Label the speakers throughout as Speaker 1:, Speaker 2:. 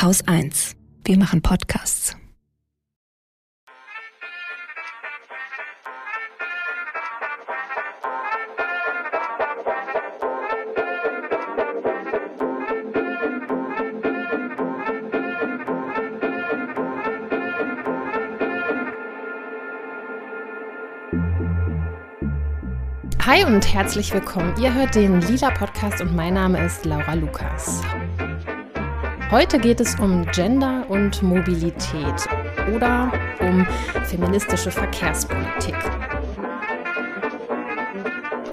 Speaker 1: Haus 1. Wir machen Podcasts.
Speaker 2: Hi und herzlich willkommen. Ihr hört den Lila Podcast und mein Name ist Laura Lukas. Heute geht es um Gender und Mobilität oder um feministische Verkehrspolitik.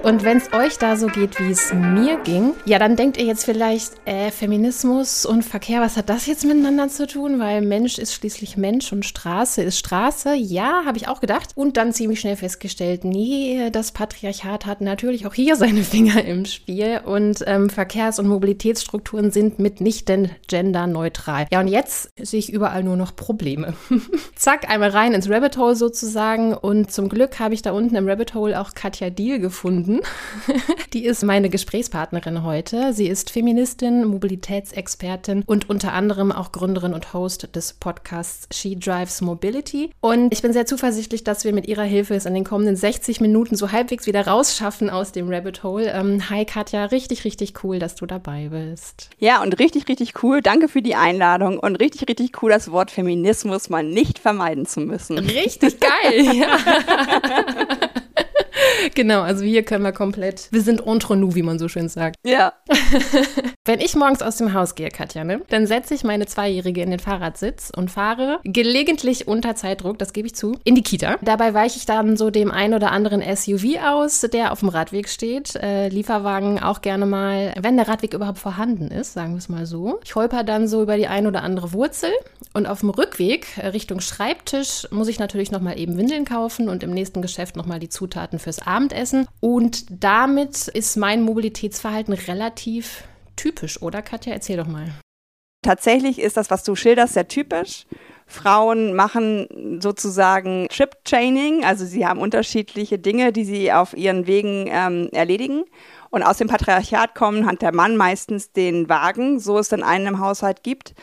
Speaker 2: Und wenn es euch da so geht, wie es mir ging, ja, dann denkt ihr jetzt vielleicht, äh, Feminismus und Verkehr, was hat das jetzt miteinander zu tun? Weil Mensch ist schließlich Mensch und Straße ist Straße. Ja, habe ich auch gedacht. Und dann ziemlich schnell festgestellt, nee, das Patriarchat hat natürlich auch hier seine Finger im Spiel und ähm, Verkehrs- und Mobilitätsstrukturen sind mitnichten genderneutral. Ja, und jetzt sehe ich überall nur noch Probleme. Zack, einmal rein ins Rabbit Hole sozusagen und zum Glück habe ich da unten im Rabbit Hole auch Katja Diel gefunden Die ist meine Gesprächspartnerin heute. Sie ist Feministin, Mobilitätsexpertin und unter anderem auch Gründerin und Host des Podcasts She Drives Mobility. Und ich bin sehr zuversichtlich, dass wir mit ihrer Hilfe es in den kommenden 60 Minuten so halbwegs wieder rausschaffen aus dem Rabbit Hole. Ähm, hi Katja, richtig, richtig cool, dass du dabei bist.
Speaker 3: Ja, und richtig, richtig cool. Danke für die Einladung und richtig, richtig cool, das Wort Feminismus mal nicht vermeiden zu müssen.
Speaker 2: Richtig geil, ja. genau, also hier können wir komplett, wir sind entre nous, wie man so schön sagt.
Speaker 3: Ja.
Speaker 2: Wenn ich morgens aus dem Haus gehe, Katja, ne, dann setze ich meine Zweijährige in den Fahrradsitz und fahre gelegentlich unter Zeitdruck, das gebe ich zu, in die Kita. Dabei weiche ich dann so dem ein oder anderen SUV aus, der auf dem Radweg steht. Äh, Lieferwagen auch gerne mal, wenn der Radweg überhaupt vorhanden ist, sagen wir es mal so. Ich holper dann so über die ein oder andere Wurzel und auf dem Rückweg äh, Richtung Schreibtisch muss ich natürlich nochmal eben Windeln kaufen und im nächsten Geschäft nochmal die Zutaten fürs Abendessen. Und damit ist mein Mobilitätsverhalten relativ typisch, oder Katja? Erzähl doch mal.
Speaker 3: Tatsächlich ist das, was du schilderst, sehr typisch. Frauen machen sozusagen Trip-Chaining, also sie haben unterschiedliche Dinge, die sie auf ihren Wegen ähm, erledigen. Und aus dem Patriarchat kommen, hat der Mann meistens den Wagen, so es dann einen im Haushalt gibt,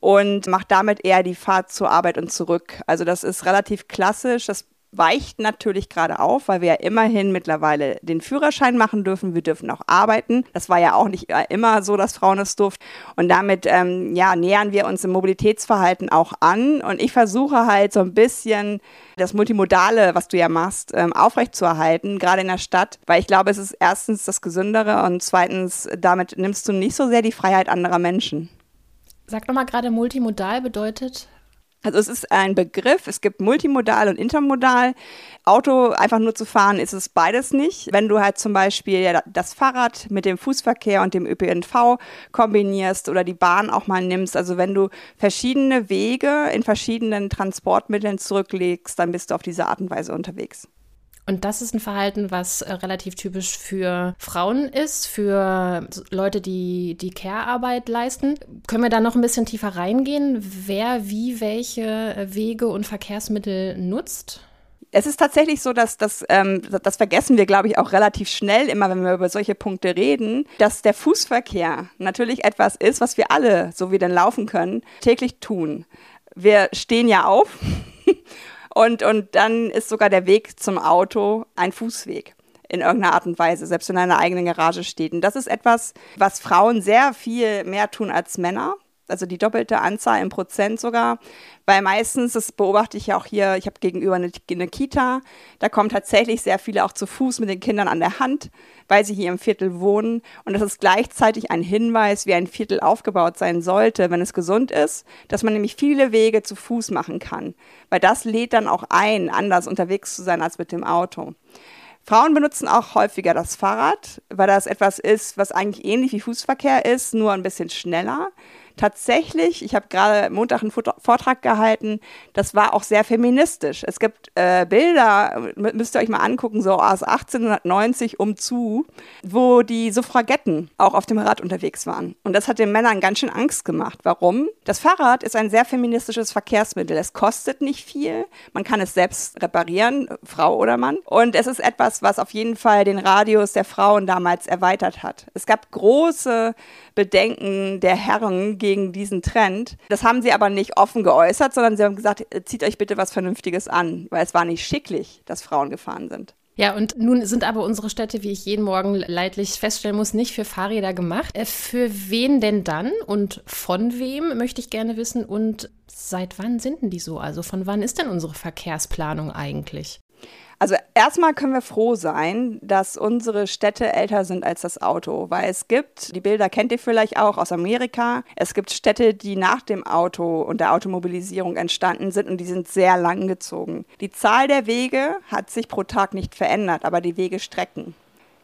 Speaker 3: und macht damit eher die Fahrt zur Arbeit und zurück. Also das ist relativ klassisch. Das weicht natürlich gerade auf, weil wir ja immerhin mittlerweile den Führerschein machen dürfen. Wir dürfen auch arbeiten. Das war ja auch nicht immer so, dass Frauen es durften. Und damit ähm, ja, nähern wir uns im Mobilitätsverhalten auch an. Und ich versuche halt so ein bisschen das Multimodale, was du ja machst, ähm, aufrechtzuerhalten, gerade in der Stadt, weil ich glaube, es ist erstens das Gesündere und zweitens, damit nimmst du nicht so sehr die Freiheit anderer Menschen.
Speaker 2: Sag nochmal gerade, multimodal bedeutet?
Speaker 3: Also es ist ein Begriff, es gibt multimodal und intermodal. Auto einfach nur zu fahren ist es beides nicht. Wenn du halt zum Beispiel das Fahrrad mit dem Fußverkehr und dem ÖPNV kombinierst oder die Bahn auch mal nimmst, also wenn du verschiedene Wege in verschiedenen Transportmitteln zurücklegst, dann bist du auf diese Art und Weise unterwegs.
Speaker 2: Und das ist ein Verhalten, was äh, relativ typisch für Frauen ist, für Leute, die die Care-Arbeit leisten. Können wir da noch ein bisschen tiefer reingehen, wer wie welche äh, Wege und Verkehrsmittel nutzt?
Speaker 3: es ist tatsächlich so, dass das, ähm, das vergessen wir, glaube ich, auch relativ schnell, immer wenn wir über solche Punkte reden, dass der Fußverkehr natürlich etwas ist, was wir alle, so wie denn laufen können, täglich tun. Wir stehen ja auf Und, und dann ist sogar der Weg zum Auto ein Fußweg in irgendeiner Art und Weise, selbst in einer eigenen Garage steht. Und das ist etwas, was Frauen sehr viel mehr tun als Männer also die doppelte Anzahl im Prozent sogar, weil meistens, das beobachte ich ja auch hier, ich habe gegenüber eine, eine, Kita, da kommen tatsächlich sehr viele auch zu Fuß mit den Kindern an der Hand, weil sie hier im Viertel wohnen. Und das ist gleichzeitig ein Hinweis, wie ein Viertel aufgebaut sein sollte, wenn es gesund ist, dass man nämlich viele Wege zu Fuß machen kann, weil das lädt dann auch ein, anders unterwegs zu sein als mit dem Auto. Frauen benutzen auch häufiger das Fahrrad, weil das etwas ist, was eigentlich ähnlich wie Fußverkehr ist, nur ein bisschen schneller tatsächlich, ich habe gerade Montag einen Vortrag gehalten, das war auch sehr feministisch. Es gibt äh, Bilder, müsst ihr euch mal angucken, so aus 1890 umzu, wo die Suffragetten auch auf dem Rad unterwegs waren. Und das hat den Männern ganz schön Angst gemacht. Warum? Das Fahrrad ist ein sehr feministisches Verkehrsmittel. Es kostet nicht viel. Man kann es selbst reparieren, Frau oder Mann. Und es ist etwas, was auf jeden Fall den Radius der Frauen damals erweitert hat. Es gab große Bedenken der Herren gegen gegen diesen Trend. Das haben sie aber nicht offen geäußert, sondern sie haben gesagt, zieht euch bitte was Vernünftiges an, weil es war nicht schicklich, dass Frauen gefahren sind.
Speaker 2: Ja, und nun sind aber unsere Städte, wie ich jeden Morgen leidlich feststellen muss, nicht für Fahrräder gemacht. Äh, für wen denn dann und von wem, möchte ich gerne wissen. Und seit wann sind denn die so? Also von wann ist denn unsere Verkehrsplanung eigentlich?
Speaker 3: Also erstmal können wir froh sein, dass unsere Städte älter sind als das Auto, weil es gibt, die Bilder kennt ihr vielleicht auch aus Amerika, es gibt Städte, die nach dem Auto und der Automobilisierung entstanden sind und die sind sehr lang gezogen. Die Zahl der Wege hat sich pro Tag nicht verändert, aber die Wege strecken.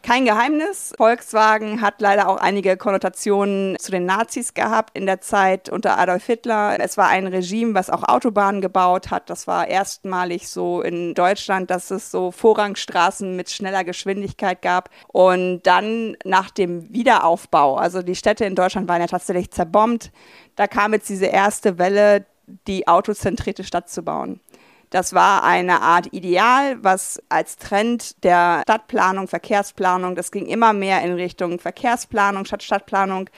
Speaker 3: Kein Geheimnis. Volkswagen hat leider auch einige Konnotationen zu den Nazis gehabt in der Zeit unter Adolf Hitler. Es war ein Regime, was auch Autobahnen gebaut hat. Das war erstmalig so in Deutschland, dass es so Vorrangstraßen mit schneller Geschwindigkeit gab. Und dann nach dem Wiederaufbau, also die Städte in Deutschland waren ja tatsächlich zerbombt, da kam jetzt diese erste Welle, die autozentrierte Stadt zu bauen. Das war eine Art Ideal, was als Trend der Stadtplanung, Verkehrsplanung, das ging immer mehr in Richtung Verkehrsplanung statt Stadtplanung.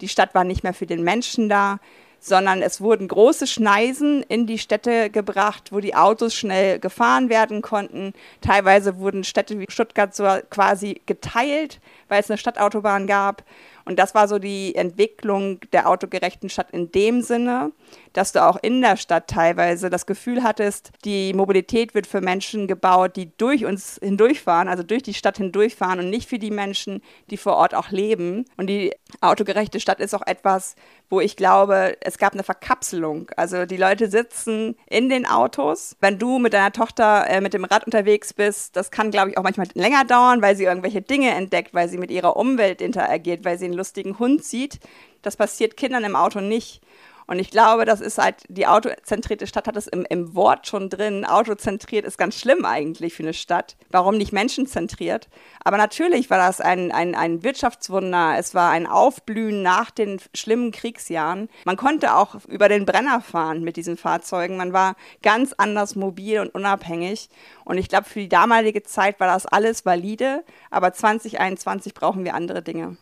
Speaker 3: Die Stadt war nicht mehr für den Menschen da, sondern es wurden große Schneisen in die Städte gebracht, wo die Autos schnell gefahren werden konnten. Teilweise wurden Städte wie Stuttgart so quasi geteilt, weil es eine Stadtautobahn gab. Und das war so die Entwicklung der autogerechten Stadt in dem Sinne, dass du auch in der Stadt teilweise das Gefühl hattest, die Mobilität wird für Menschen gebaut, die durch uns hindurchfahren, also durch die Stadt hindurchfahren und nicht für die Menschen, die vor Ort auch leben. Und die autogerechte Stadt ist auch etwas, wo ich glaube, es gab eine Verkapselung. Also die Leute sitzen in den Autos. Wenn du mit deiner Tochter äh, mit dem Rad unterwegs bist, das kann, glaube ich, auch manchmal länger dauern, weil sie irgendwelche Dinge entdeckt, weil sie mit ihrer Umwelt interagiert, weil sie einen lustigen Hund sieht. Das passiert Kindern im Auto nicht. Und ich glaube, das ist halt, die autozentrierte Stadt hat es im, im Wort schon drin. Autozentriert ist ganz schlimm eigentlich für eine Stadt. Warum nicht menschenzentriert? Aber natürlich war das ein, ein, ein Wirtschaftswunder. Es war ein Aufblühen nach den schlimmen Kriegsjahren. Man konnte auch über den Brenner fahren mit diesen Fahrzeugen. Man war ganz anders mobil und unabhängig. Und ich glaube, für die damalige Zeit war das alles valide. Aber 2021 brauchen wir andere Dinge.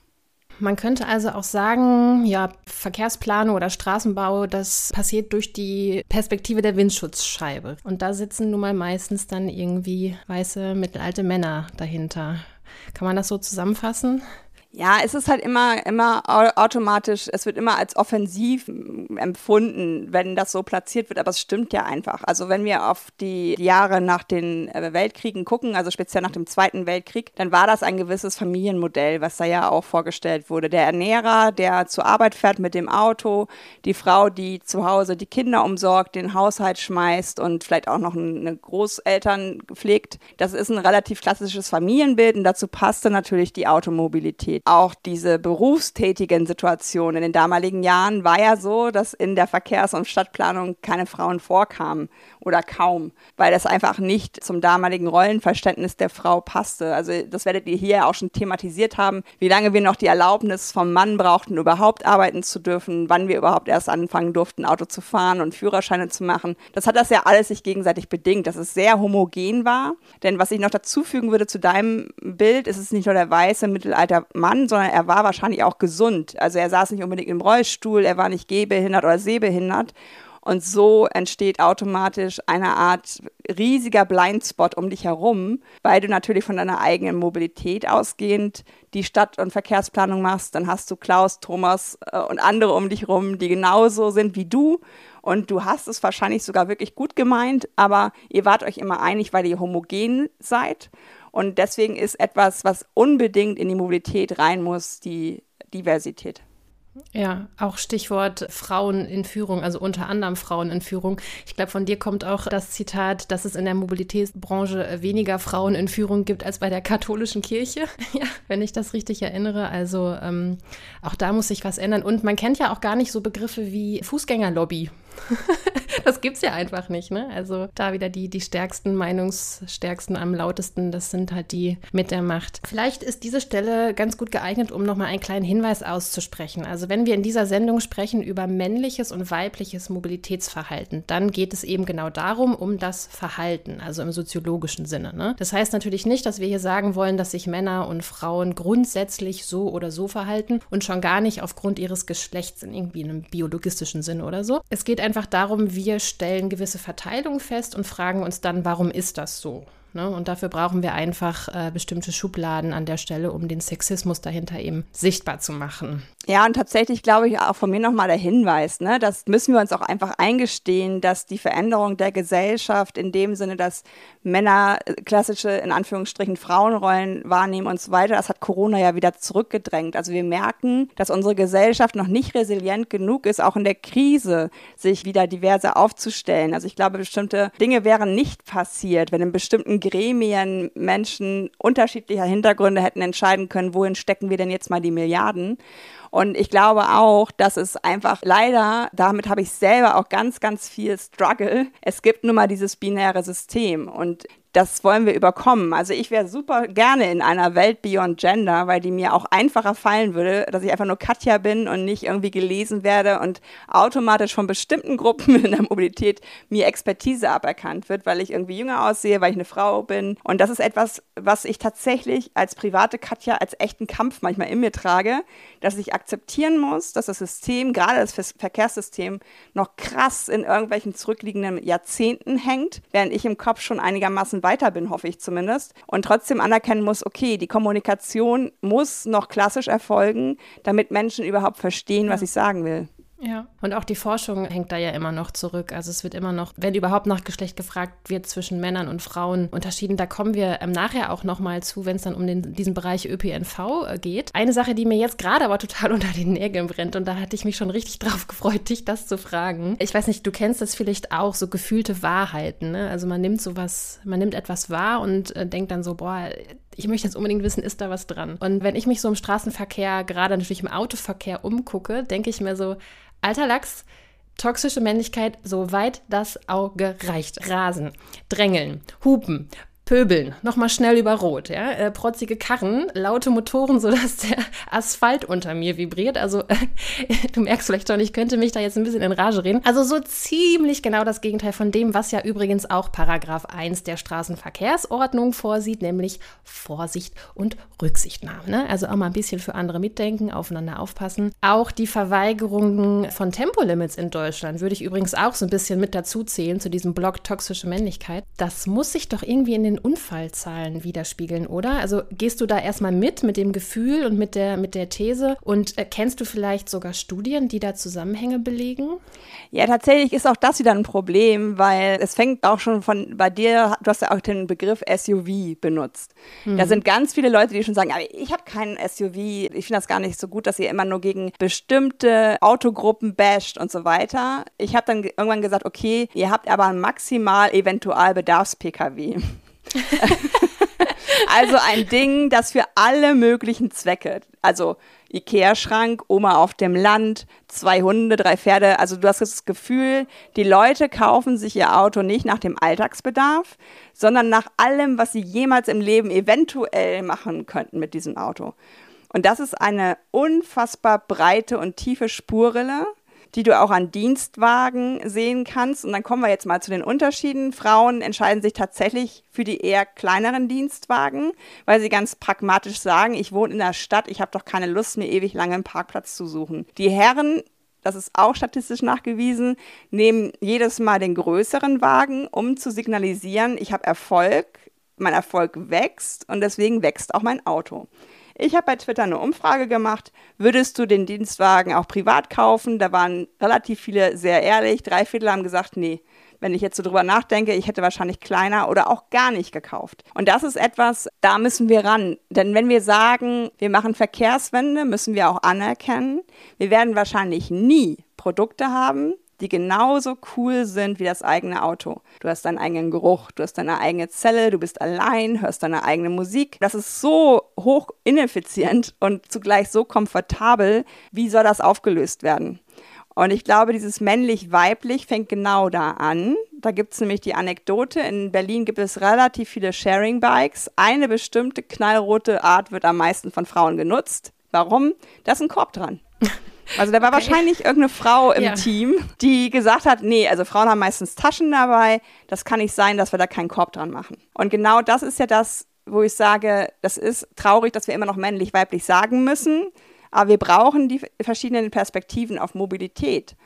Speaker 2: Man könnte also auch sagen, ja, Verkehrsplanung oder Straßenbau, das passiert durch die Perspektive der Windschutzscheibe. Und da sitzen nun mal meistens dann irgendwie weiße, mittelalte Männer dahinter. Kann man das so zusammenfassen?
Speaker 3: Ja, es ist halt immer, immer automatisch, es wird immer als offensiv empfunden, wenn das so platziert wird, aber es stimmt ja einfach. Also wenn wir auf die Jahre nach den äh, Weltkriegen gucken, also speziell nach dem Zweiten Weltkrieg, dann war das ein gewisses Familienmodell, was da ja auch vorgestellt wurde. Der Ernährer, der zur Arbeit fährt mit dem Auto, die Frau, die zu Hause die Kinder umsorgt, den Haushalt schmeißt und vielleicht auch noch eine Großeltern pflegt. Das ist ein relativ klassisches Familienbild und dazu passte natürlich die Automobilität auch diese berufstätigen Situationen. In den damaligen Jahren war ja so, dass in der Verkehrs- und Stadtplanung keine Frauen vorkamen oder kaum, weil das einfach nicht zum damaligen Rollenverständnis der Frau passte. Also das werdet ihr hier auch schon thematisiert haben, wie lange wir noch die Erlaubnis vom Mann brauchten, überhaupt arbeiten zu dürfen, wann wir überhaupt erst anfangen durften, Auto zu fahren und Führerscheine zu machen. Das hat das ja alles sich gegenseitig bedingt, dass es sehr homogen war. Denn was ich noch dazu fügen würde zu deinem Bild, ist es nicht nur der weiße Mittelalter Mann, sondern er war wahrscheinlich auch gesund. Also er saß nicht unbedingt im Rollstuhl, er war nicht gehbehindert oder sehbehindert. Und so entsteht automatisch eine Art riesiger Blindspot um dich herum, weil du natürlich von deiner eigenen Mobilität ausgehend die Stadt- und Verkehrsplanung machst. Dann hast du Klaus, Thomas äh, und andere um dich herum, die genauso sind wie du. Und du hast es wahrscheinlich sogar wirklich gut gemeint, aber ihr wart euch immer einig, weil ihr homogen seid. Und deswegen ist etwas, was unbedingt in die Mobilität rein muss, die Diversität.
Speaker 2: Ja, auch Stichwort Frauen in Führung, also unter anderem Frauen in Führung. Ich glaube, von dir kommt auch das Zitat, dass es in der Mobilitätsbranche weniger Frauen in Führung gibt als bei der katholischen Kirche, ja, wenn ich das richtig erinnere. Also ähm, auch da muss sich was ändern. Und man kennt ja auch gar nicht so Begriffe wie Fußgängerlobby. das gibt's ja einfach nicht, ne? Also da wieder die, die stärksten, Meinungsstärksten am lautesten, das sind halt die mit der Macht. Vielleicht ist diese Stelle ganz gut geeignet, um nochmal einen kleinen Hinweis auszusprechen. Also wenn wir in dieser Sendung sprechen über männliches und weibliches Mobilitätsverhalten, dann geht es eben genau darum, um das Verhalten, also im soziologischen Sinne. Ne? Das heißt natürlich nicht, dass wir hier sagen wollen, dass sich Männer und Frauen grundsätzlich so oder so verhalten und schon gar nicht aufgrund ihres Geschlechts in irgendwie einem biologistischen Sinne oder so. Es geht einfach darum, wir stellen gewisse Verteilungen fest und fragen uns dann, warum ist das so? Ne? Und dafür brauchen wir einfach äh, bestimmte Schubladen an der Stelle, um den Sexismus dahinter eben sichtbar zu machen.
Speaker 3: Ja, und tatsächlich glaube ich auch von mir nochmal der Hinweis, ne, das müssen wir uns auch einfach eingestehen, dass die Veränderung der Gesellschaft in dem Sinne, dass Männer äh, klassische, in Anführungsstrichen, Frauenrollen wahrnehmen und so weiter, das hat Corona ja wieder zurückgedrängt. Also wir merken, dass unsere Gesellschaft noch nicht resilient genug ist, auch in der Krise sich wieder diverse aufzustellen. Also ich glaube, bestimmte Dinge wären nicht passiert, wenn in bestimmten Gremien Menschen unterschiedlicher Hintergründe hätten entscheiden können, wohin stecken wir denn jetzt mal die Milliarden. Und ich glaube auch, dass es einfach leider, damit habe ich selber auch ganz, ganz viel Struggle. Es gibt nun mal dieses binäre System und das wollen wir überkommen. Also ich wäre super gerne in einer Welt Beyond Gender, weil die mir auch einfacher fallen würde, dass ich einfach nur Katja bin und nicht irgendwie gelesen werde und automatisch von bestimmten Gruppen in der Mobilität mir Expertise aberkannt wird, weil ich irgendwie jünger aussehe, weil ich eine Frau bin. Und das ist etwas, was ich tatsächlich als private Katja als echten Kampf manchmal in mir trage, dass ich akzeptieren muss, dass das System, gerade das Verkehrssystem, noch krass in irgendwelchen zurückliegenden Jahrzehnten hängt, während ich im Kopf schon einigermaßen weiter bin, hoffe ich zumindest. Und trotzdem anerkennen muss, okay, die Kommunikation muss noch klassisch erfolgen, damit Menschen überhaupt verstehen, was ich sagen will.
Speaker 2: Ja, und auch die Forschung hängt da ja immer noch zurück. Also es wird immer noch, wenn überhaupt nach Geschlecht gefragt wird, zwischen Männern und Frauen unterschieden. Da kommen wir ähm, nachher auch nochmal zu, wenn es dann um den, diesen Bereich ÖPNV äh, geht. Eine Sache, die mir jetzt gerade aber total unter den Nägeln brennt und da hatte ich mich schon richtig drauf gefreut, dich das zu fragen. Ich weiß nicht, du kennst das vielleicht auch, so gefühlte Wahrheiten. Ne? Also man nimmt sowas, man nimmt etwas wahr und äh, denkt dann so, boah, ich möchte jetzt unbedingt wissen, ist da was dran? Und wenn ich mich so im Straßenverkehr, gerade natürlich im Autoverkehr umgucke, denke ich mir so, alter Lachs, toxische Männlichkeit, soweit das Auge reicht. Rasen, drängeln, hupen, Pöbeln, nochmal schnell über Rot, ja, äh, protzige Karren, laute Motoren, sodass der Asphalt unter mir vibriert. Also äh, du merkst vielleicht schon, ich könnte mich da jetzt ein bisschen in Rage reden. Also so ziemlich genau das Gegenteil von dem, was ja übrigens auch Paragraph 1 der Straßenverkehrsordnung vorsieht, nämlich Vorsicht und Rücksichtnahme. Ne? Also auch mal ein bisschen für andere mitdenken, aufeinander aufpassen. Auch die Verweigerungen von Tempolimits in Deutschland würde ich übrigens auch so ein bisschen mit dazu zählen zu diesem Block toxische Männlichkeit. Das muss sich doch irgendwie in den den Unfallzahlen widerspiegeln, oder? Also gehst du da erstmal mit, mit dem Gefühl und mit der, mit der These und äh, kennst du vielleicht sogar Studien, die da Zusammenhänge belegen?
Speaker 3: Ja, tatsächlich ist auch das wieder ein Problem, weil es fängt auch schon von bei dir, du hast ja auch den Begriff SUV benutzt. Mhm. Da sind ganz viele Leute, die schon sagen, aber ich habe keinen SUV, ich finde das gar nicht so gut, dass ihr immer nur gegen bestimmte Autogruppen basht und so weiter. Ich habe dann irgendwann gesagt, okay, ihr habt aber maximal Eventualbedarfs-Pkw. also ein Ding, das für alle möglichen Zwecke, also Ikea-Schrank, Oma auf dem Land, zwei Hunde, drei Pferde. Also du hast das Gefühl, die Leute kaufen sich ihr Auto nicht nach dem Alltagsbedarf, sondern nach allem, was sie jemals im Leben eventuell machen könnten mit diesem Auto. Und das ist eine unfassbar breite und tiefe Spurrille die du auch an Dienstwagen sehen kannst. Und dann kommen wir jetzt mal zu den Unterschieden. Frauen entscheiden sich tatsächlich für die eher kleineren Dienstwagen, weil sie ganz pragmatisch sagen, ich wohne in der Stadt, ich habe doch keine Lust, mir ewig lange einen Parkplatz zu suchen. Die Herren das ist auch statistisch nachgewiesen, nehmen jedes Mal den größeren Wagen, um zu signalisieren, ich habe Erfolg, mein Erfolg wächst und deswegen wächst auch mein Auto. Ich habe bei Twitter eine Umfrage gemacht. Würdest du den Dienstwagen auch privat kaufen? Da waren relativ viele sehr ehrlich. Drei Viertel haben gesagt, nee. Wenn ich jetzt so drüber nachdenke, ich hätte wahrscheinlich kleiner oder auch gar nicht gekauft. Und das ist etwas, da müssen wir ran. Denn wenn wir sagen, wir machen Verkehrswende, müssen wir auch anerkennen, wir werden wahrscheinlich nie Produkte haben, die genauso cool sind wie das eigene Auto. Du hast deinen eigenen Geruch, du hast deine eigene Zelle, du bist allein, hörst deine eigene Musik. Das ist so hoch ineffizient und zugleich so komfortabel. Wie soll das aufgelöst werden? Und ich glaube, dieses männlich-weiblich fängt genau da an. Da gibt es nämlich die Anekdote, in Berlin gibt es relativ viele Sharing-Bikes. Eine bestimmte knallrote Art wird am meisten von Frauen genutzt. Warum? Da ist ein Korb dran. Also da war okay. wahrscheinlich irgendeine Frau im ja. Team, die gesagt hat, nee, also Frauen haben meistens Taschen dabei, das kann nicht sein, dass wir da keinen Korb dran machen. Und genau das ist ja das, wo ich sage, das ist traurig, dass wir immer noch männlich, weiblich sagen müssen, aber wir brauchen die verschiedenen Perspektiven auf Mobilität.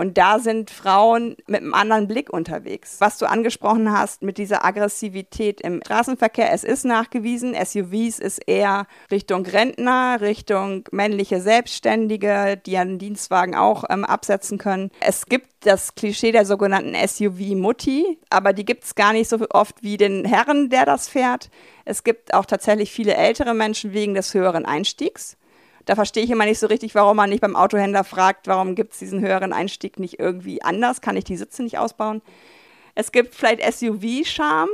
Speaker 3: Und da sind Frauen mit einem anderen Blick unterwegs. Was du angesprochen hast mit dieser Aggressivität im Straßenverkehr, es ist nachgewiesen, SUVs ist eher Richtung Rentner, Richtung männliche Selbstständige, die einen Dienstwagen auch ähm, absetzen können. Es gibt das Klischee der sogenannten SUV-Mutti, aber die gibt es gar nicht so oft wie den Herren, der das fährt. Es gibt auch tatsächlich viele ältere Menschen wegen des höheren Einstiegs. Da verstehe ich immer nicht so richtig, warum man nicht beim Autohändler fragt, warum gibt es diesen höheren Einstieg nicht irgendwie anders? Kann ich die Sitze nicht ausbauen? Es gibt vielleicht SUV-Charme.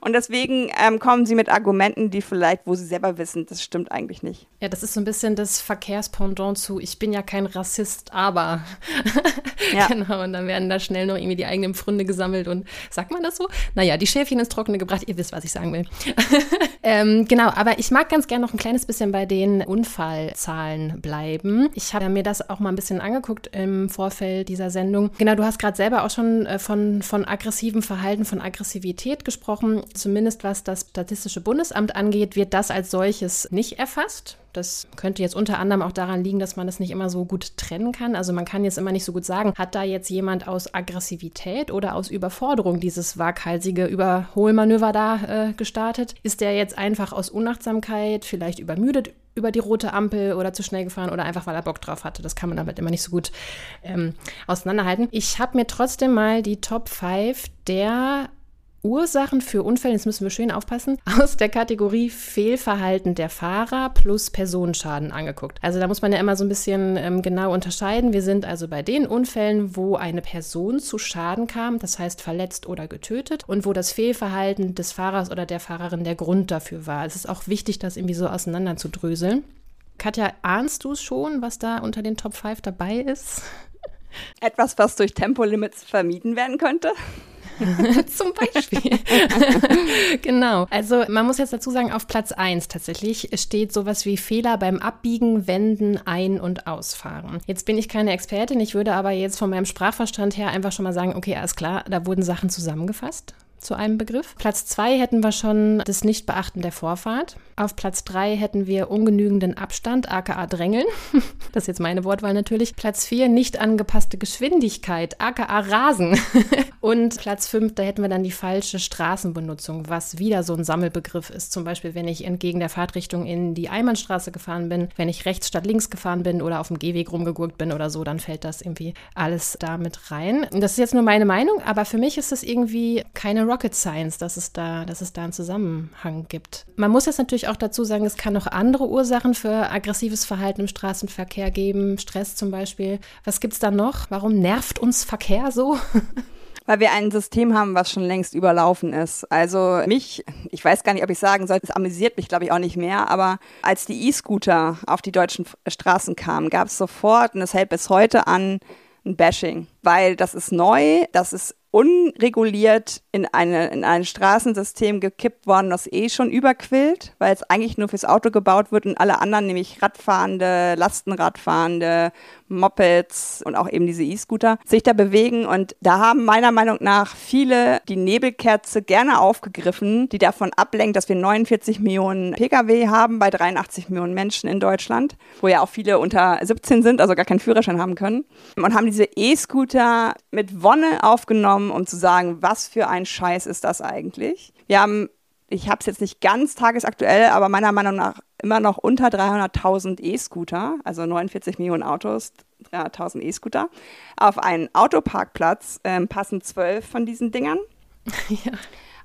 Speaker 3: Und deswegen ähm, kommen sie mit Argumenten, die vielleicht, wo sie selber wissen, das stimmt eigentlich nicht.
Speaker 2: Ja, das ist so ein bisschen das Verkehrspendant zu, ich bin ja kein Rassist, aber. Ja. genau, und dann werden da schnell noch irgendwie die eigenen Pfründe gesammelt und sagt man das so? Naja, die Schäfchen ins Trockene gebracht, ihr wisst, was ich sagen will. ähm, genau, aber ich mag ganz gerne noch ein kleines bisschen bei den Unfallzahlen bleiben. Ich habe mir das auch mal ein bisschen angeguckt im Vorfeld dieser Sendung. Genau, du hast gerade selber auch schon äh, von, von aggressivem Verhalten, von Aggressivität gesprochen zumindest was das Statistische Bundesamt angeht, wird das als solches nicht erfasst. Das könnte jetzt unter anderem auch daran liegen, dass man das nicht immer so gut trennen kann. Also man kann jetzt immer nicht so gut sagen, hat da jetzt jemand aus Aggressivität oder aus Überforderung dieses waghalsige Überholmanöver da äh, gestartet? Ist der jetzt einfach aus Unachtsamkeit, vielleicht übermüdet über die rote Ampel oder zu schnell gefahren oder einfach weil er Bock drauf hatte. Das kann man damit immer nicht so gut ähm, auseinanderhalten. Ich habe mir trotzdem mal die Top 5 der Ursachen für Unfälle, jetzt müssen wir schön aufpassen, aus der Kategorie Fehlverhalten der Fahrer plus Personenschaden angeguckt. Also da muss man ja immer so ein bisschen ähm, genau unterscheiden. Wir sind also bei den Unfällen, wo eine Person zu Schaden kam, das heißt verletzt oder getötet, und wo das Fehlverhalten des Fahrers oder der Fahrerin der Grund dafür war. Es ist auch wichtig, das irgendwie so auseinander zu dröseln. Katja, ahnst du es schon, was da unter den Top 5 dabei ist?
Speaker 3: Etwas, was durch Tempolimits vermieden werden könnte?
Speaker 2: Zum Beispiel. genau. Also man muss jetzt dazu sagen, auf Platz 1 tatsächlich steht sowas wie Fehler beim Abbiegen, Wenden, Ein- und Ausfahren. Jetzt bin ich keine Expertin, ich würde aber jetzt von meinem Sprachverstand her einfach schon mal sagen, okay, alles klar, da wurden Sachen zusammengefasst zu einem Begriff. Platz zwei hätten wir schon das Nichtbeachten der Vorfahrt. Auf Platz drei hätten wir ungenügenden Abstand, aka Drängeln. Das ist jetzt meine Wortwahl natürlich. Platz vier nicht angepasste Geschwindigkeit, aka Rasen. Und Platz fünf, da hätten wir dann die falsche Straßenbenutzung, was wieder so ein Sammelbegriff ist. Zum Beispiel, wenn ich entgegen der Fahrtrichtung in die Einbahnstraße gefahren bin, wenn ich rechts statt links gefahren bin oder auf dem Gehweg rumgegurkt bin oder so, dann fällt das irgendwie alles damit rein. Das ist jetzt nur meine Meinung, aber für mich ist das irgendwie keine Rocket Science, dass es da, dass es da einen Zusammenhang gibt. Man muss jetzt natürlich auch dazu sagen, es kann noch andere Ursachen für aggressives Verhalten im Straßenverkehr geben, Stress zum Beispiel. Was gibt es da noch? Warum nervt uns Verkehr so?
Speaker 3: weil wir ein System haben, was schon längst überlaufen ist. Also mich, ich weiß gar nicht, ob ich sagen soll, es amüsiert mich, glaube ich, auch nicht mehr, aber als die E-Scooter auf die deutschen Straßen kamen, gab es sofort, und es hält bis heute an, ein Bashing, weil das ist neu, das ist unreguliert in, eine, in ein Straßensystem gekippt worden, das eh schon überquillt, weil es eigentlich nur fürs Auto gebaut wird und alle anderen, nämlich Radfahrende, Lastenradfahrende, Mopeds und auch eben diese E-Scooter sich da bewegen. Und da haben meiner Meinung nach viele die Nebelkerze gerne aufgegriffen, die davon ablenkt, dass wir 49 Millionen Pkw haben bei 83 Millionen Menschen in Deutschland, wo ja auch viele unter 17 sind, also gar keinen Führerschein haben können. Und haben diese E-Scooter mit Wonne aufgenommen, um zu sagen, was für ein Scheiß ist das eigentlich. Wir haben ich habe es jetzt nicht ganz tagesaktuell, aber meiner Meinung nach immer noch unter 300.000 E-Scooter, also 49 Millionen Autos, 300.000 E-Scooter. Auf einen Autoparkplatz ähm, passen zwölf von diesen Dingern. ja.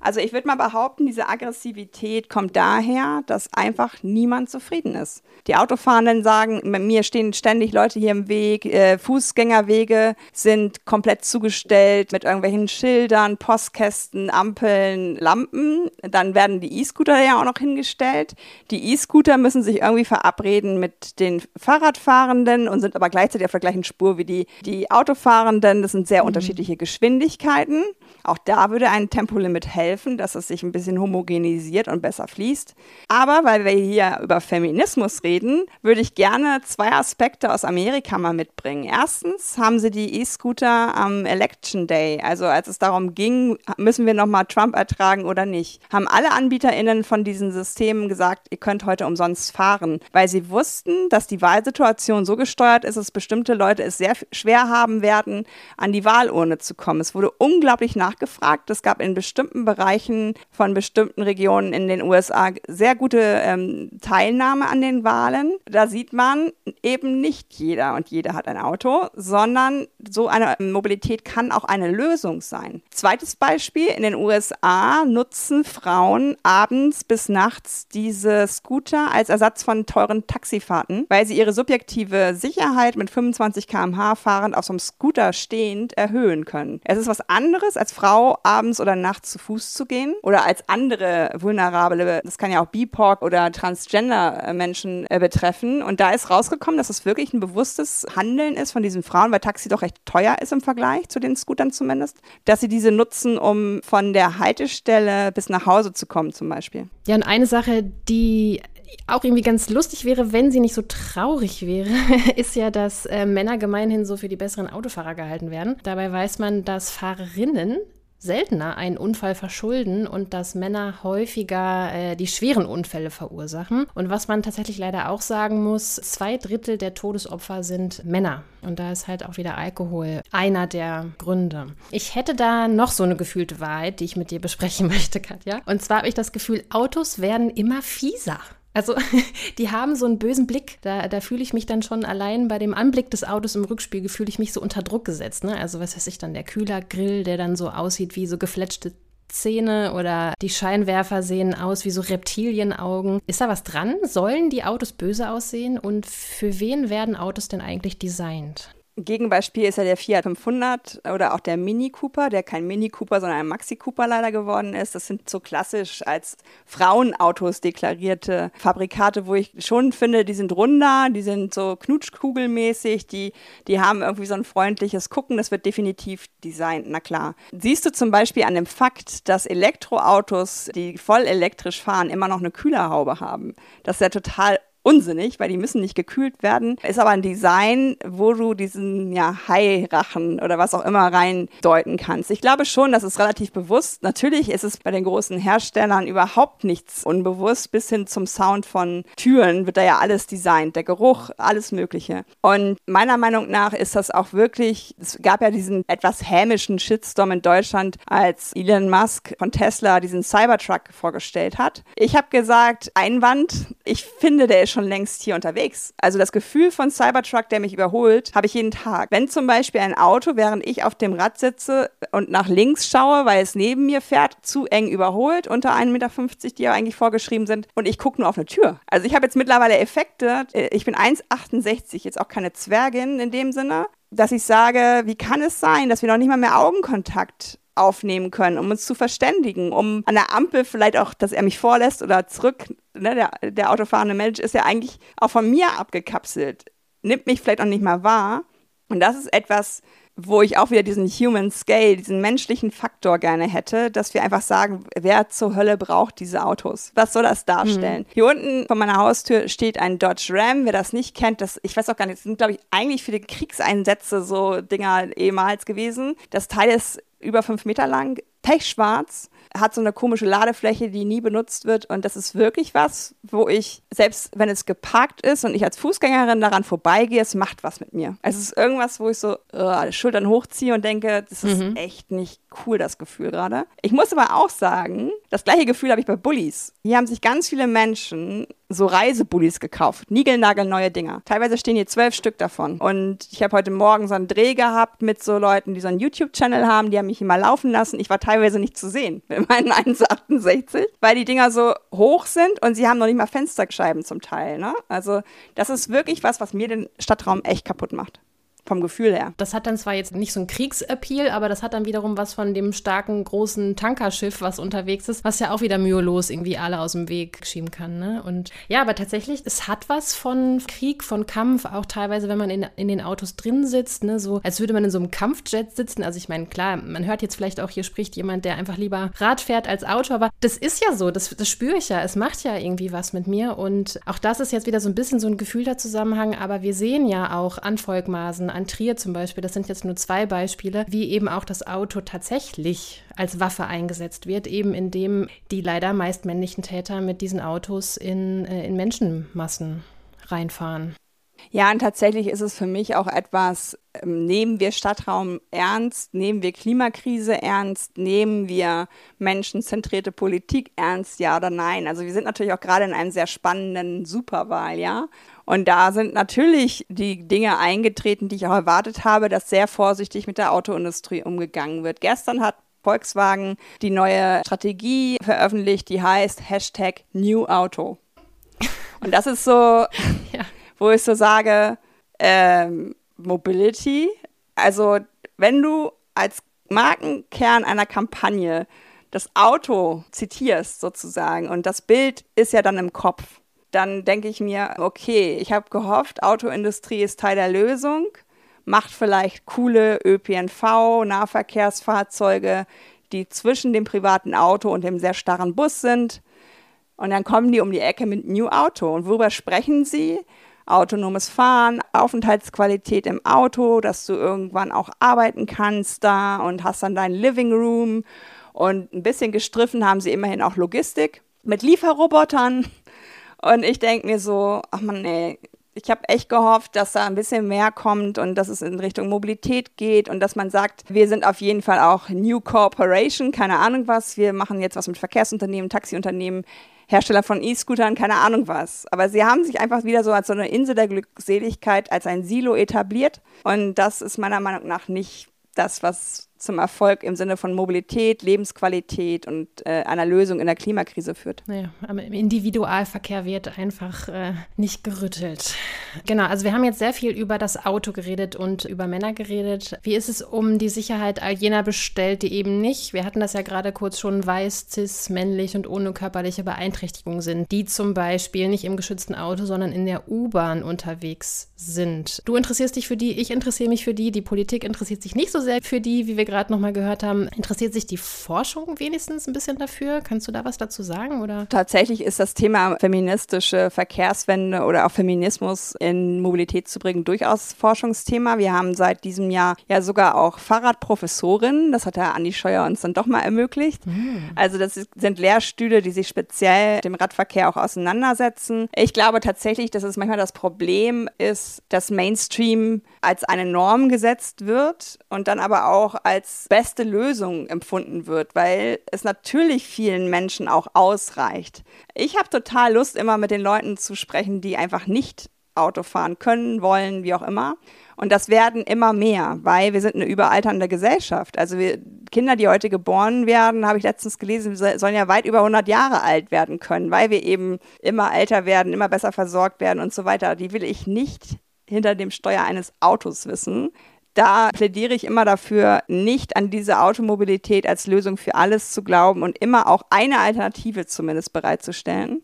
Speaker 3: Also ich würde mal behaupten, diese Aggressivität kommt daher, dass einfach niemand zufrieden ist. Die Autofahrenden sagen, mir stehen ständig Leute hier im Weg, äh, Fußgängerwege sind komplett zugestellt mit irgendwelchen Schildern, Postkästen, Ampeln, Lampen. Dann werden die E-Scooter ja auch noch hingestellt. Die E-Scooter müssen sich irgendwie verabreden mit den Fahrradfahrenden und sind aber gleichzeitig auf der gleichen Spur wie die, die Autofahrenden. Das sind sehr mhm. unterschiedliche Geschwindigkeiten. Auch da würde ein Tempolimit helfen, dass es sich ein bisschen homogenisiert und besser fließt. Aber weil wir hier über Feminismus reden, würde ich gerne zwei Aspekte aus Amerika mal mitbringen. Erstens haben sie die E-Scooter am Election Day, also als es darum ging, müssen wir nochmal Trump ertragen oder nicht, haben alle AnbieterInnen von diesen Systemen gesagt, ihr könnt heute umsonst fahren, weil sie wussten, dass die Wahlsituation so gesteuert ist, dass bestimmte Leute es sehr schwer haben werden, an die Wahlurne zu kommen. Es wurde unglaublich nachgefragt. Es gab in bestimmten Bereichen von bestimmten Regionen in den USA sehr gute ähm, Teilnahme an den Wahlen. Da sieht man eben nicht jeder und jeder hat ein Auto, sondern so eine Mobilität kann auch eine Lösung sein. Zweites Beispiel, in den USA nutzen Frauen abends bis nachts diese Scooter als Ersatz von teuren Taxifahrten, weil sie ihre subjektive Sicherheit mit 25 km/h fahrend auf so einem Scooter stehend erhöhen können. Es ist was anderes als Frau abends oder nachts zu Fuß zu gehen oder als andere vulnerable, das kann ja auch BIPOC oder Transgender-Menschen äh, betreffen. Und da ist rausgekommen, dass es wirklich ein bewusstes Handeln ist von diesen Frauen, weil Taxi doch recht teuer ist im Vergleich zu den Scootern zumindest, dass sie diese nutzen, um von der Haltestelle bis nach Hause zu kommen zum Beispiel.
Speaker 2: Ja, und eine Sache, die auch irgendwie ganz lustig wäre, wenn sie nicht so traurig wäre, ist ja, dass äh, Männer gemeinhin so für die besseren Autofahrer gehalten werden. Dabei weiß man, dass Fahrerinnen seltener einen Unfall verschulden und dass Männer häufiger äh, die schweren Unfälle verursachen. Und was man tatsächlich leider auch sagen muss, zwei Drittel der Todesopfer sind Männer. Und da ist halt auch wieder Alkohol einer der Gründe. Ich hätte da noch so eine gefühlte Wahrheit, die ich mit dir besprechen möchte, Katja. Und zwar habe ich das Gefühl, Autos werden immer fieser. Also die haben so einen bösen Blick. Da, da fühle ich mich dann schon allein bei dem Anblick des Autos im Rückspiegel, fühle ich mich so unter Druck gesetzt. Ne? Also was weiß ich dann, der Kühlergrill, der dann so aussieht wie so gefletschte Zähne oder die Scheinwerfer sehen aus wie so Reptilienaugen. Ist da was dran? Sollen die Autos böse aussehen? Und für wen werden Autos denn eigentlich designt?
Speaker 3: Gegenbeispiel ist ja der Fiat 500 oder auch der Mini Cooper, der kein Mini Cooper, sondern ein Maxi Cooper leider geworden ist. Das sind so klassisch als Frauenautos deklarierte Fabrikate, wo ich schon finde, die sind runder, die sind so knutschkugelmäßig, die, die haben irgendwie so ein freundliches Gucken. Das wird definitiv designt, na klar. Siehst du zum Beispiel an dem Fakt, dass Elektroautos, die voll elektrisch fahren, immer noch eine Kühlerhaube haben. Das ist ja total unsinnig, weil die müssen nicht gekühlt werden. Ist aber ein Design, wo du diesen ja, Hairachen oder was auch immer reindeuten kannst. Ich glaube schon, das ist relativ bewusst. Natürlich ist es bei den großen Herstellern überhaupt nichts unbewusst. Bis hin zum Sound von Türen wird da ja alles designt. Der Geruch, alles Mögliche. Und meiner Meinung nach ist das auch wirklich, es gab ja diesen etwas hämischen Shitstorm in Deutschland, als Elon Musk von Tesla diesen Cybertruck vorgestellt hat. Ich habe gesagt, Einwand, ich finde, der ist schon längst hier unterwegs. Also das Gefühl von Cybertruck, der mich überholt, habe ich jeden Tag. Wenn zum Beispiel ein Auto, während ich auf dem Rad sitze und nach links schaue, weil es neben mir fährt, zu eng überholt, unter 1,50 Meter, die ja eigentlich vorgeschrieben sind, und ich gucke nur auf eine Tür. Also ich habe jetzt mittlerweile Effekte. Ich bin 1,68, jetzt auch keine Zwergin in dem Sinne, dass ich sage, wie kann es sein, dass wir noch nicht mal mehr Augenkontakt aufnehmen können, um uns zu verständigen, um an der Ampel vielleicht auch, dass er mich vorlässt oder zurück. Ne, der, der autofahrende Mensch ist ja eigentlich auch von mir abgekapselt, nimmt mich vielleicht auch nicht mal wahr. Und das ist etwas, wo ich auch wieder diesen Human Scale, diesen menschlichen Faktor gerne hätte, dass wir einfach sagen, wer zur Hölle braucht diese Autos? Was soll das darstellen? Mhm. Hier unten vor meiner Haustür steht ein Dodge Ram. Wer das nicht kennt, das, ich weiß auch gar nicht, das sind, glaube ich, eigentlich viele Kriegseinsätze so Dinger ehemals gewesen. Das Teil ist über fünf Meter lang, pechschwarz, hat so eine komische Ladefläche, die nie benutzt wird. Und das ist wirklich was, wo ich, selbst wenn es geparkt ist und ich als Fußgängerin daran vorbeigehe, es macht was mit mir. Es ist irgendwas, wo ich so uh, Schultern hochziehe und denke, das ist mhm. echt nicht cool, das Gefühl gerade. Ich muss aber auch sagen, das gleiche Gefühl habe ich bei Bullies. Hier haben sich ganz viele Menschen so Reisebullies gekauft. Niegelnagelneue Dinger. Teilweise stehen hier zwölf Stück davon. Und ich habe heute Morgen so einen Dreh gehabt mit so Leuten, die so einen YouTube-Channel haben. Die haben mich mal laufen lassen. Ich war teilweise nicht zu sehen mit meinen 1,68, weil die Dinger so hoch sind und sie haben noch nicht mal Fensterscheiben zum Teil. Ne? Also das ist wirklich was, was mir den Stadtraum echt kaputt macht vom Gefühl her.
Speaker 2: Das hat dann zwar jetzt nicht so ein Kriegsappeal, aber das hat dann wiederum was von dem starken, großen Tankerschiff, was unterwegs ist, was ja auch wieder mühelos irgendwie alle aus dem Weg schieben kann. Ne? Und ja, aber tatsächlich, es hat was von Krieg, von Kampf, auch teilweise, wenn man in, in den Autos drin sitzt, ne? so als würde man in so einem Kampfjet sitzen. Also ich meine, klar, man hört jetzt vielleicht auch, hier spricht jemand, der einfach lieber Rad fährt als Auto, aber das ist ja so, das, das spüre ich ja. Es macht ja irgendwie was mit mir. Und auch das ist jetzt wieder so ein bisschen so ein gefühlter Zusammenhang, aber wir sehen ja auch an Volkmaßen, an Trier zum Beispiel, das sind jetzt nur zwei Beispiele, wie eben auch das Auto tatsächlich als Waffe eingesetzt wird, eben indem die leider meist männlichen Täter mit diesen Autos in, äh, in Menschenmassen reinfahren.
Speaker 3: Ja, und tatsächlich ist es für mich auch etwas, ähm, nehmen wir Stadtraum ernst, nehmen wir Klimakrise ernst, nehmen wir menschenzentrierte Politik ernst, ja oder nein? Also wir sind natürlich auch gerade in einem sehr spannenden Superwahljahr. Und da sind natürlich die Dinge eingetreten, die ich auch erwartet habe, dass sehr vorsichtig mit der Autoindustrie umgegangen wird. Gestern hat Volkswagen die neue Strategie veröffentlicht, die heißt Hashtag New Auto. Und das ist so, ja. wo ich so sage, ähm, Mobility. Also wenn du als Markenkern einer Kampagne das Auto zitierst sozusagen und das Bild ist ja dann im Kopf, dann denke ich mir, okay, ich habe gehofft, Autoindustrie ist Teil der Lösung, macht vielleicht coole ÖPNV, Nahverkehrsfahrzeuge, die zwischen dem privaten Auto und dem sehr starren Bus sind. Und dann kommen die um die Ecke mit New Auto. Und worüber sprechen sie? Autonomes Fahren, Aufenthaltsqualität im Auto, dass du irgendwann auch arbeiten kannst da und hast dann deinen Living Room. Und ein bisschen gestriffen haben sie immerhin auch Logistik mit Lieferrobotern und ich denke mir so, ach man, ey, ich habe echt gehofft, dass da ein bisschen mehr kommt und dass es in Richtung Mobilität geht und dass man sagt, wir sind auf jeden Fall auch New Corporation, keine Ahnung was, wir machen jetzt was mit Verkehrsunternehmen, Taxiunternehmen, Hersteller von E-Scootern, keine Ahnung was. Aber sie haben sich einfach wieder so als so eine Insel der Glückseligkeit, als ein Silo etabliert. Und das ist meiner Meinung nach nicht das, was zum Erfolg im Sinne von Mobilität, Lebensqualität und äh, einer Lösung in der Klimakrise führt.
Speaker 2: Naja, im Individualverkehr wird einfach äh, nicht gerüttelt. Genau, also wir haben jetzt sehr viel über das Auto geredet und über Männer geredet. Wie ist es um die Sicherheit all jener bestellt, die eben nicht, wir hatten das ja gerade kurz schon, weiß, cis, männlich und ohne körperliche Beeinträchtigung sind, die zum Beispiel nicht im geschützten Auto, sondern in der U-Bahn unterwegs sind. Du interessierst dich für die, ich interessiere mich für die, die Politik interessiert sich nicht so sehr für die, wie wir gerade nochmal gehört haben. Interessiert sich die Forschung wenigstens ein bisschen dafür? Kannst du da was dazu sagen? Oder?
Speaker 3: Tatsächlich ist das Thema feministische Verkehrswende oder auch Feminismus in Mobilität zu bringen durchaus Forschungsthema. Wir haben seit diesem Jahr ja sogar auch Fahrradprofessorinnen. Das hat der Andi Scheuer uns dann doch mal ermöglicht. Mhm. Also das sind Lehrstühle, die sich speziell mit dem Radverkehr auch auseinandersetzen. Ich glaube tatsächlich, dass es manchmal das Problem ist, dass Mainstream als eine Norm gesetzt wird und dann aber auch als beste Lösung empfunden wird, weil es natürlich vielen Menschen auch ausreicht. Ich habe total Lust, immer mit den Leuten zu sprechen, die einfach nicht Auto fahren können, wollen, wie auch immer. Und das werden immer mehr, weil wir sind eine überalternde Gesellschaft. Also wir, Kinder, die heute geboren werden, habe ich letztens gelesen, sollen ja weit über 100 Jahre alt werden können, weil wir eben immer älter werden, immer besser versorgt werden und so weiter. Die will ich nicht hinter dem Steuer eines Autos wissen. Da plädiere ich immer dafür, nicht an diese Automobilität als Lösung für alles zu glauben und immer auch eine Alternative zumindest bereitzustellen.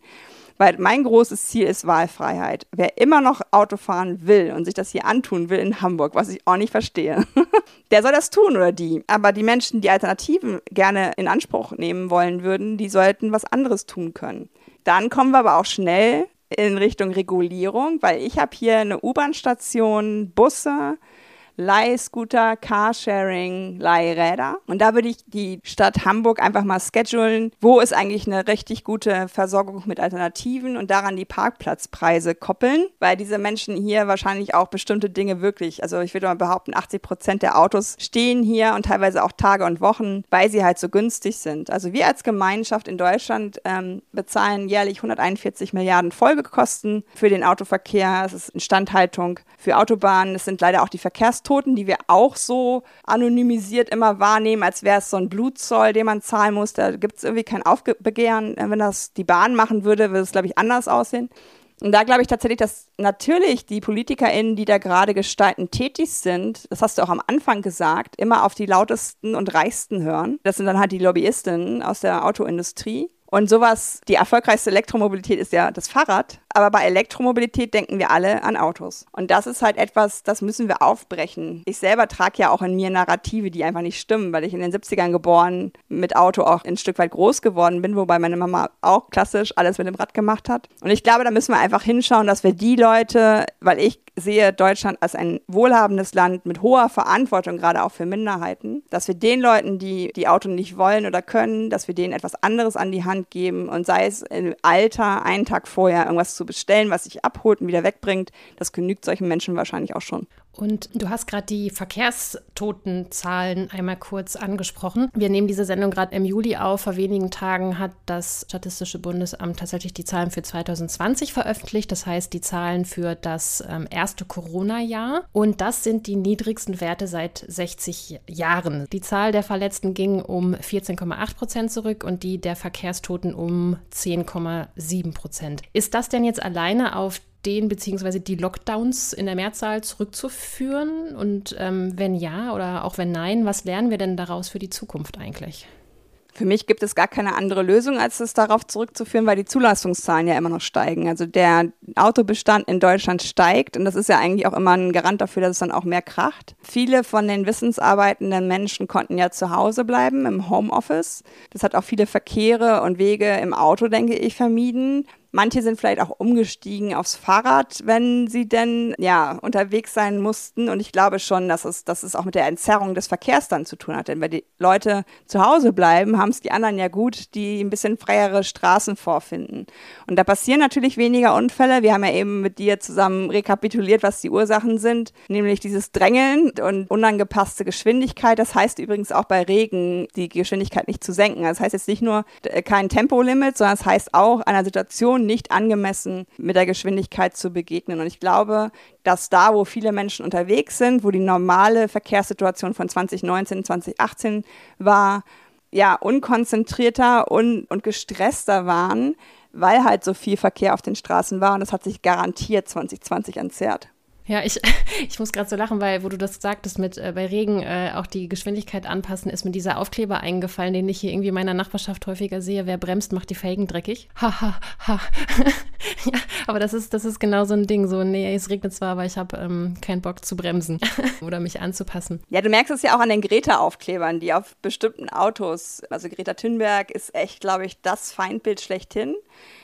Speaker 3: Weil mein großes Ziel ist Wahlfreiheit. Wer immer noch Auto fahren will und sich das hier antun will in Hamburg, was ich auch nicht verstehe, der soll das tun oder die. Aber die Menschen, die Alternativen gerne in Anspruch nehmen wollen würden, die sollten was anderes tun können. Dann kommen wir aber auch schnell in Richtung Regulierung, weil ich habe hier eine U-Bahn-Station, Busse, Leihscooter, Carsharing, Leihräder. Und da würde ich die Stadt Hamburg einfach mal schedulen, wo ist eigentlich eine richtig gute Versorgung mit Alternativen und daran die Parkplatzpreise koppeln, weil diese Menschen hier wahrscheinlich auch bestimmte Dinge wirklich, also ich würde mal behaupten, 80 Prozent der Autos stehen hier und teilweise auch Tage und Wochen, weil sie halt so günstig sind. Also wir als Gemeinschaft in Deutschland ähm, bezahlen jährlich 141 Milliarden Folgekosten für den Autoverkehr. Es ist Instandhaltung für Autobahnen. Es sind leider auch die Verkehrstoten, die wir auch so anonymisiert immer wahrnehmen, als wäre es so ein Blutzoll, den man zahlen muss. Da gibt es irgendwie kein Aufbegehren. Wenn das die Bahn machen würde, würde es, glaube ich, anders aussehen. Und da glaube ich tatsächlich, dass natürlich die PolitikerInnen, die da gerade gestalten tätig sind, das hast du auch am Anfang gesagt, immer auf die lautesten und reichsten hören. Das sind dann halt die Lobbyistinnen aus der Autoindustrie. Und sowas, die erfolgreichste Elektromobilität ist ja das Fahrrad. Aber bei Elektromobilität denken wir alle an Autos. Und das ist halt etwas, das müssen wir aufbrechen. Ich selber trage ja auch in mir Narrative, die einfach nicht stimmen, weil ich in den 70ern geboren, mit Auto auch ein Stück weit groß geworden bin, wobei meine Mama auch klassisch alles mit dem Rad gemacht hat. Und ich glaube, da müssen wir einfach hinschauen, dass wir die Leute, weil ich sehe Deutschland als ein wohlhabendes Land mit hoher Verantwortung, gerade auch für Minderheiten, dass wir den Leuten, die die Auto nicht wollen oder können, dass wir denen etwas anderes an die Hand geben und sei es im Alter einen Tag vorher irgendwas zu bestellen, was sich abholt und wieder wegbringt, das genügt solchen Menschen wahrscheinlich auch schon.
Speaker 2: Und du hast gerade die Verkehrstotenzahlen einmal kurz angesprochen. Wir nehmen diese Sendung gerade im Juli auf. Vor wenigen Tagen hat das Statistische Bundesamt tatsächlich die Zahlen für 2020 veröffentlicht. Das heißt, die Zahlen für das ähm, erste Corona-Jahr. Und das sind die niedrigsten Werte seit 60 Jahren. Die Zahl der Verletzten ging um 14,8 Prozent zurück und die der Verkehrstoten um 10,7 Prozent. Ist das denn jetzt alleine auf den bzw. die Lockdowns in der Mehrzahl zurückzuführen? Und ähm, wenn ja oder auch wenn nein, was lernen wir denn daraus für die Zukunft eigentlich?
Speaker 3: Für mich gibt es gar keine andere Lösung, als es darauf zurückzuführen, weil die Zulassungszahlen ja immer noch steigen. Also der Autobestand in Deutschland steigt und das ist ja eigentlich auch immer ein Garant dafür, dass es dann auch mehr kracht. Viele von den wissensarbeitenden Menschen konnten ja zu Hause bleiben im Homeoffice. Das hat auch viele Verkehre und Wege im Auto, denke ich, vermieden. Manche sind vielleicht auch umgestiegen aufs Fahrrad, wenn sie denn ja unterwegs sein mussten. Und ich glaube schon, dass es, dass es auch mit der Entzerrung des Verkehrs dann zu tun hat. Denn wenn die Leute zu Hause bleiben, haben es die anderen ja gut, die ein bisschen freiere Straßen vorfinden. Und da passieren natürlich weniger Unfälle. Wir haben ja eben mit dir zusammen rekapituliert, was die Ursachen sind, nämlich dieses Drängeln und unangepasste Geschwindigkeit. Das heißt übrigens auch bei Regen die Geschwindigkeit nicht zu senken. Das heißt jetzt nicht nur kein Tempolimit, sondern es das heißt auch einer Situation nicht angemessen mit der Geschwindigkeit zu begegnen. Und ich glaube, dass da, wo viele Menschen unterwegs sind, wo die normale Verkehrssituation von 2019, 2018 war, ja, unkonzentrierter und, und gestresster waren, weil halt so viel Verkehr auf den Straßen war. Und das hat sich garantiert 2020 entzerrt.
Speaker 2: Ja, ich, ich muss gerade so lachen, weil, wo du das sagtest, mit äh, bei Regen äh, auch die Geschwindigkeit anpassen, ist mir dieser Aufkleber eingefallen, den ich hier irgendwie in meiner Nachbarschaft häufiger sehe. Wer bremst, macht die Felgen dreckig. Ha, ha, ha. ja, aber das ist, das ist genau so ein Ding. So, nee, es regnet zwar, aber ich habe ähm, keinen Bock zu bremsen oder mich anzupassen.
Speaker 3: Ja, du merkst es ja auch an den Greta-Aufklebern, die auf bestimmten Autos, also Greta Thunberg ist echt, glaube ich, das Feindbild schlechthin.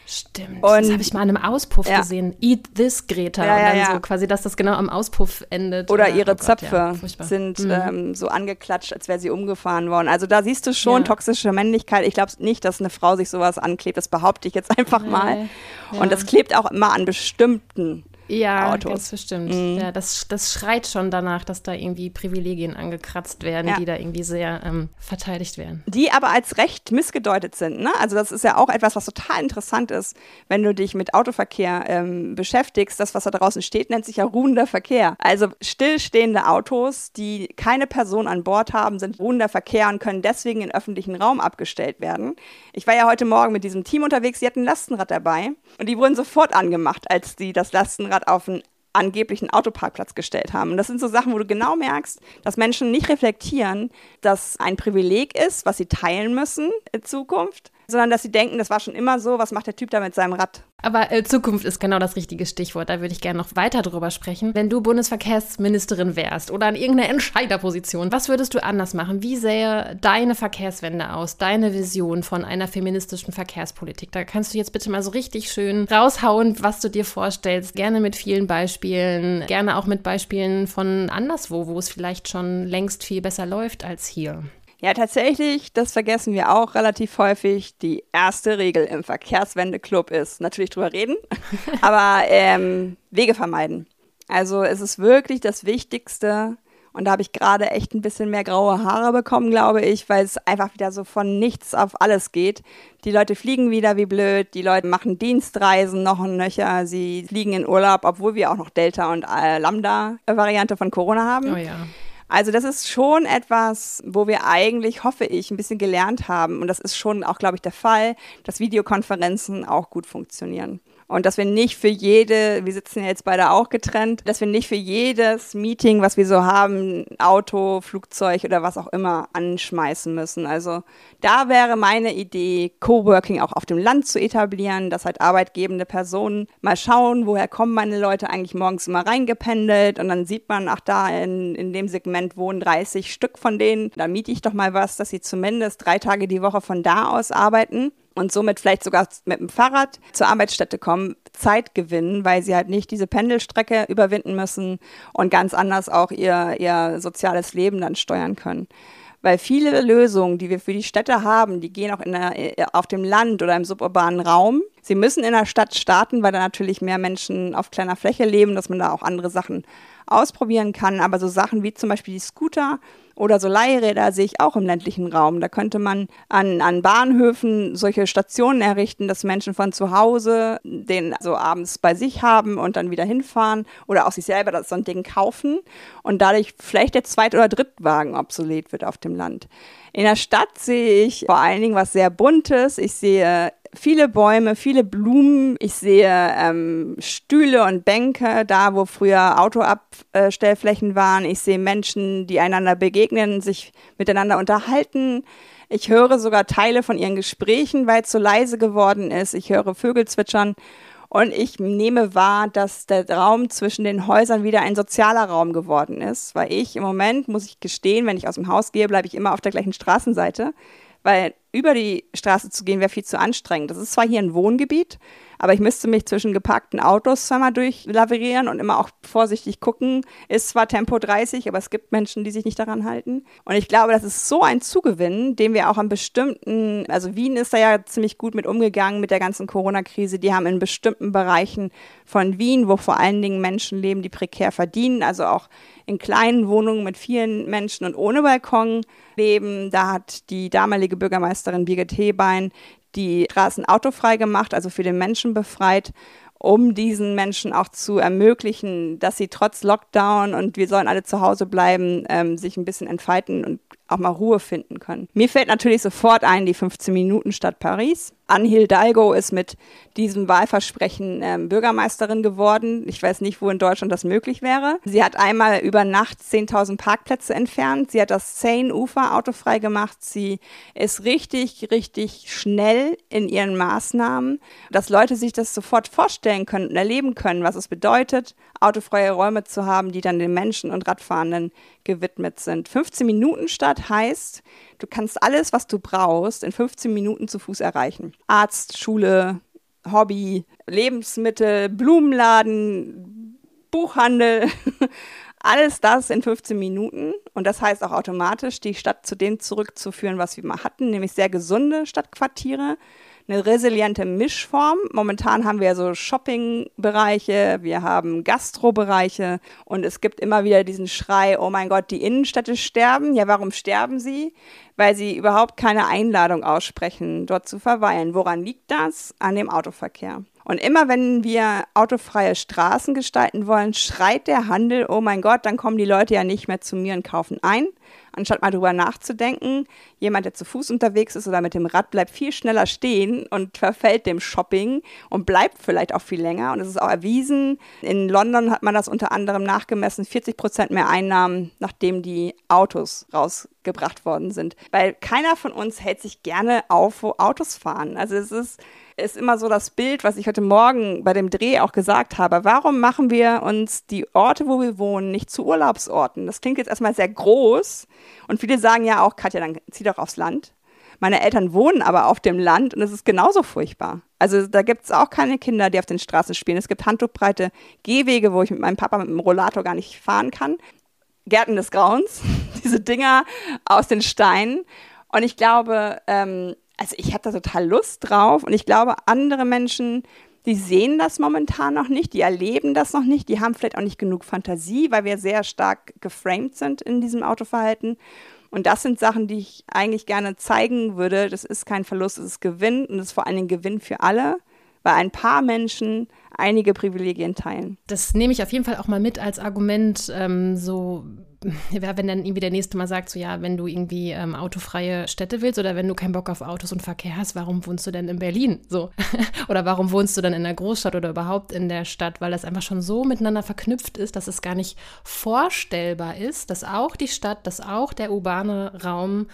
Speaker 2: Stimmt. Und, das habe ich mal an einem Auspuff ja. gesehen. Eat this, Greta. Ja, ja, und dann so quasi, dass das genau am Auspuff endet.
Speaker 3: Oder ihre oh Gott, Zöpfe sind mhm. ähm, so angeklatscht, als wäre sie umgefahren worden. Also da siehst du schon toxische Männlichkeit. Ich glaube nicht, dass eine Frau sich sowas anklebt. Das behaupte ich jetzt einfach mal. Und das klebt auch immer an bestimmten
Speaker 2: ja,
Speaker 3: Autos.
Speaker 2: ganz bestimmt. Mhm. Ja, das, das schreit schon danach, dass da irgendwie Privilegien angekratzt werden, ja. die da irgendwie sehr ähm, verteidigt werden.
Speaker 3: Die aber als Recht missgedeutet sind. Ne? Also das ist ja auch etwas, was total interessant ist, wenn du dich mit Autoverkehr ähm, beschäftigst. Das, was da draußen steht, nennt sich ja ruhender Verkehr. Also stillstehende Autos, die keine Person an Bord haben, sind ruhender Verkehr und können deswegen in öffentlichen Raum abgestellt werden. Ich war ja heute Morgen mit diesem Team unterwegs, die hatten ein Lastenrad dabei und die wurden sofort angemacht, als die das Lastenrad Fahrrad auf einen angeblichen Autoparkplatz gestellt haben. Und das sind so Sachen, wo du genau merkst, dass Menschen nicht reflektieren, dass ein Privileg ist, was sie teilen müssen in Zukunft sondern dass sie denken, das war schon immer so, was macht der Typ da mit seinem Rad?
Speaker 2: Aber äh, Zukunft ist genau das richtige Stichwort. Da würde ich gerne noch weiter drüber sprechen. Wenn du Bundesverkehrsministerin wärst oder an irgendeiner Entscheiderposition, was würdest du anders machen? Wie sähe deine Verkehrswende aus, deine Vision von einer feministischen Verkehrspolitik? Da kannst du jetzt bitte mal so richtig schön raushauen, was du dir vorstellst. Gerne mit vielen Beispielen, gerne auch mit Beispielen von anderswo, wo es vielleicht schon längst viel besser läuft als hier.
Speaker 3: Ja, tatsächlich, das vergessen wir auch relativ häufig. Die erste Regel im Verkehrswendeclub ist natürlich drüber reden, aber ähm, Wege vermeiden. Also es ist wirklich das Wichtigste. Und da habe ich gerade echt ein bisschen mehr graue Haare bekommen, glaube ich, weil es einfach wieder so von nichts auf alles geht. Die Leute fliegen wieder wie blöd, die Leute machen Dienstreisen noch und nöcher, sie fliegen in Urlaub, obwohl wir auch noch Delta und äh, Lambda-Variante von Corona haben.
Speaker 2: Oh ja.
Speaker 3: Also das ist schon etwas, wo wir eigentlich, hoffe ich, ein bisschen gelernt haben. Und das ist schon auch, glaube ich, der Fall, dass Videokonferenzen auch gut funktionieren. Und dass wir nicht für jede, wir sitzen ja jetzt beide auch getrennt, dass wir nicht für jedes Meeting, was wir so haben, Auto, Flugzeug oder was auch immer anschmeißen müssen. Also da wäre meine Idee, Coworking auch auf dem Land zu etablieren, dass halt arbeitgebende Personen mal schauen, woher kommen meine Leute eigentlich morgens immer reingependelt. Und dann sieht man, ach da in, in dem Segment wohnen 30 Stück von denen, da miete ich doch mal was, dass sie zumindest drei Tage die Woche von da aus arbeiten und somit vielleicht sogar mit dem Fahrrad zur Arbeitsstätte kommen, Zeit gewinnen, weil sie halt nicht diese Pendelstrecke überwinden müssen und ganz anders auch ihr, ihr soziales Leben dann steuern können. Weil viele Lösungen, die wir für die Städte haben, die gehen auch in der, auf dem Land oder im suburbanen Raum. Sie müssen in der Stadt starten, weil da natürlich mehr Menschen auf kleiner Fläche leben, dass man da auch andere Sachen ausprobieren kann. Aber so Sachen wie zum Beispiel die Scooter oder so Leihräder sehe ich auch im ländlichen Raum. Da könnte man an, an Bahnhöfen solche Stationen errichten, dass Menschen von zu Hause den so abends bei sich haben und dann wieder hinfahren oder auch sich selber das so ein Ding kaufen und dadurch vielleicht der Zweit- oder Drittwagen obsolet wird auf dem Land. In der Stadt sehe ich vor allen Dingen was sehr Buntes. Ich sehe viele Bäume, viele Blumen. Ich sehe ähm, Stühle und Bänke, da wo früher Autoabstellflächen waren. Ich sehe Menschen, die einander begegnen, sich miteinander unterhalten. Ich höre sogar Teile von ihren Gesprächen, weil es so leise geworden ist. Ich höre Vögel zwitschern. Und ich nehme wahr, dass der Raum zwischen den Häusern wieder ein sozialer Raum geworden ist. Weil ich im Moment, muss ich gestehen, wenn ich aus dem Haus gehe, bleibe ich immer auf der gleichen Straßenseite weil über die Straße zu gehen wäre viel zu anstrengend. Das ist zwar hier ein Wohngebiet, aber ich müsste mich zwischen geparkten Autos zweimal durchlaverieren und immer auch vorsichtig gucken. Ist zwar Tempo 30, aber es gibt Menschen, die sich nicht daran halten. Und ich glaube, das ist so ein Zugewinn, den wir auch an bestimmten, also Wien ist da ja ziemlich gut mit umgegangen mit der ganzen Corona-Krise. Die haben in bestimmten Bereichen von Wien, wo vor allen Dingen Menschen leben, die prekär verdienen, also auch in kleinen Wohnungen mit vielen Menschen und ohne Balkon leben. Da hat die damalige Bürgermeisterin Birgit Hebein die Straßen autofrei gemacht, also für den Menschen befreit, um diesen Menschen auch zu ermöglichen, dass sie trotz Lockdown und wir sollen alle zu Hause bleiben, ähm, sich ein bisschen entfalten und auch mal Ruhe finden können. Mir fällt natürlich sofort ein die 15 Minuten Stadt Paris. Anne Hidalgo ist mit diesem Wahlversprechen ähm, Bürgermeisterin geworden. Ich weiß nicht, wo in Deutschland das möglich wäre. Sie hat einmal über Nacht 10.000 Parkplätze entfernt. Sie hat das Seine-Ufer autofrei gemacht. Sie ist richtig, richtig schnell in ihren Maßnahmen, dass Leute sich das sofort vorstellen können und erleben können, was es bedeutet, autofreie Räume zu haben, die dann den Menschen und Radfahrenden gewidmet sind. 15 Minuten Stadt heißt, du kannst alles, was du brauchst, in 15 Minuten zu Fuß erreichen. Arzt, Schule, Hobby, Lebensmittel, Blumenladen, Buchhandel. Alles das in 15 Minuten und das heißt auch automatisch, die Stadt zu dem zurückzuführen, was wir mal hatten, nämlich sehr gesunde Stadtquartiere, eine resiliente Mischform. Momentan haben wir so Shopping-Bereiche, wir haben Gastro-Bereiche und es gibt immer wieder diesen Schrei, oh mein Gott, die Innenstädte sterben. Ja, warum sterben sie? Weil sie überhaupt keine Einladung aussprechen, dort zu verweilen. Woran liegt das? An dem Autoverkehr. Und immer wenn wir autofreie Straßen gestalten wollen, schreit der Handel, oh mein Gott, dann kommen die Leute ja nicht mehr zu mir und kaufen ein anstatt mal drüber nachzudenken. Jemand, der zu Fuß unterwegs ist oder mit dem Rad, bleibt viel schneller stehen und verfällt dem Shopping und bleibt vielleicht auch viel länger. Und es ist auch erwiesen. In London hat man das unter anderem nachgemessen, 40 Prozent mehr Einnahmen, nachdem die Autos rausgebracht worden sind. Weil keiner von uns hält sich gerne auf, wo Autos fahren. Also es ist ist immer so das Bild, was ich heute Morgen bei dem Dreh auch gesagt habe. Warum machen wir uns die Orte, wo wir wohnen, nicht zu Urlaubsorten? Das klingt jetzt erstmal sehr groß. Und viele sagen ja auch, Katja, dann zieh doch aufs Land. Meine Eltern wohnen aber auf dem Land und es ist genauso furchtbar. Also da gibt es auch keine Kinder, die auf den Straßen spielen. Es gibt handtuchbreite Gehwege, wo ich mit meinem Papa mit dem Rollator gar nicht fahren kann. Gärten des Grauens, diese Dinger aus den Steinen. Und ich glaube, ähm, also ich habe da total Lust drauf und ich glaube, andere Menschen, die sehen das momentan noch nicht, die erleben das noch nicht, die haben vielleicht auch nicht genug Fantasie, weil wir sehr stark geframed sind in diesem Autoverhalten. Und das sind Sachen, die ich eigentlich gerne zeigen würde. Das ist kein Verlust, es ist Gewinn und es ist vor allen Dingen Gewinn für alle, weil ein paar Menschen einige Privilegien teilen.
Speaker 2: Das nehme ich auf jeden Fall auch mal mit als Argument, ähm, so wenn dann irgendwie der nächste mal sagt, so ja, wenn du irgendwie ähm, autofreie Städte willst oder wenn du keinen Bock auf Autos und Verkehr hast, warum wohnst du denn in Berlin? So. oder warum wohnst du dann in der Großstadt oder überhaupt in der Stadt? Weil das einfach schon so miteinander verknüpft ist, dass es gar nicht vorstellbar ist, dass auch die Stadt, dass auch der urbane Raum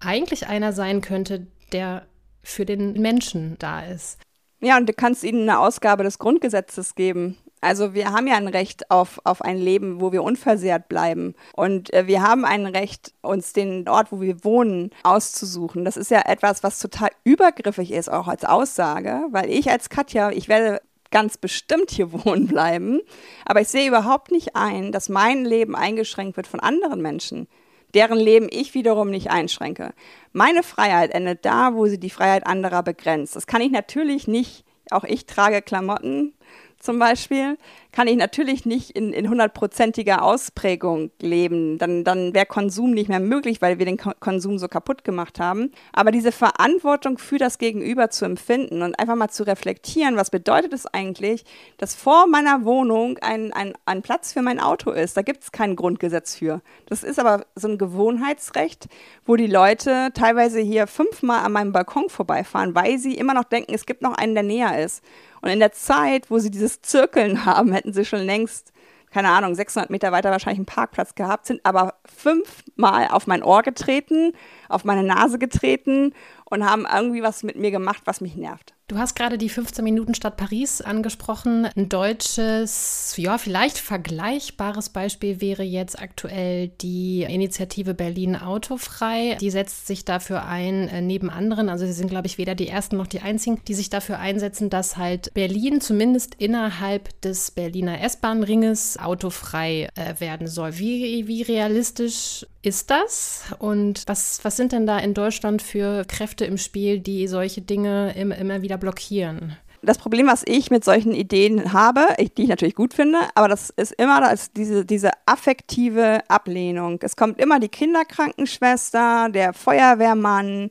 Speaker 2: eigentlich einer sein könnte, der für den Menschen da ist.
Speaker 3: Ja, und du kannst ihnen eine Ausgabe des Grundgesetzes geben. Also wir haben ja ein Recht auf, auf ein Leben, wo wir unversehrt bleiben. Und äh, wir haben ein Recht, uns den Ort, wo wir wohnen, auszusuchen. Das ist ja etwas, was total übergriffig ist, auch als Aussage, weil ich als Katja, ich werde ganz bestimmt hier wohnen bleiben, aber ich sehe überhaupt nicht ein, dass mein Leben eingeschränkt wird von anderen Menschen deren Leben ich wiederum nicht einschränke. Meine Freiheit endet da, wo sie die Freiheit anderer begrenzt. Das kann ich natürlich nicht, auch ich trage Klamotten, zum Beispiel, kann ich natürlich nicht in, hundertprozentiger Ausprägung leben. Dann, dann wäre Konsum nicht mehr möglich, weil wir den Ko Konsum so kaputt gemacht haben. Aber diese Verantwortung für das Gegenüber zu empfinden und einfach mal zu reflektieren, was bedeutet es eigentlich, dass vor meiner Wohnung ein, ein, ein Platz für mein Auto ist. Da gibt es kein Grundgesetz für. Das ist aber so ein Gewohnheitsrecht, wo die Leute teilweise hier fünfmal an meinem Balkon vorbeifahren, weil sie immer noch denken, es gibt noch einen, der näher ist. Und in der Zeit, wo sie dieses Zirkeln haben, hätten sie schon längst, keine Ahnung, 600 Meter weiter wahrscheinlich einen Parkplatz gehabt, sind aber fünfmal auf mein Ohr getreten, auf meine Nase getreten und haben irgendwie was mit mir gemacht, was mich nervt.
Speaker 2: Du hast gerade die 15 Minuten Stadt Paris angesprochen. Ein deutsches, ja, vielleicht vergleichbares Beispiel wäre jetzt aktuell die Initiative Berlin Autofrei. Die setzt sich dafür ein, äh, neben anderen, also sie sind, glaube ich, weder die ersten noch die einzigen, die sich dafür einsetzen, dass halt Berlin zumindest innerhalb des Berliner S-Bahn-Ringes autofrei äh, werden soll. Wie, wie realistisch ist das? Und was, was sind denn da in Deutschland für Kräfte im Spiel, die solche Dinge immer, immer wieder blockieren?
Speaker 3: das Problem, was ich mit solchen Ideen habe, die ich natürlich gut finde, aber das ist immer das, diese, diese affektive Ablehnung. Es kommt immer die Kinderkrankenschwester, der Feuerwehrmann,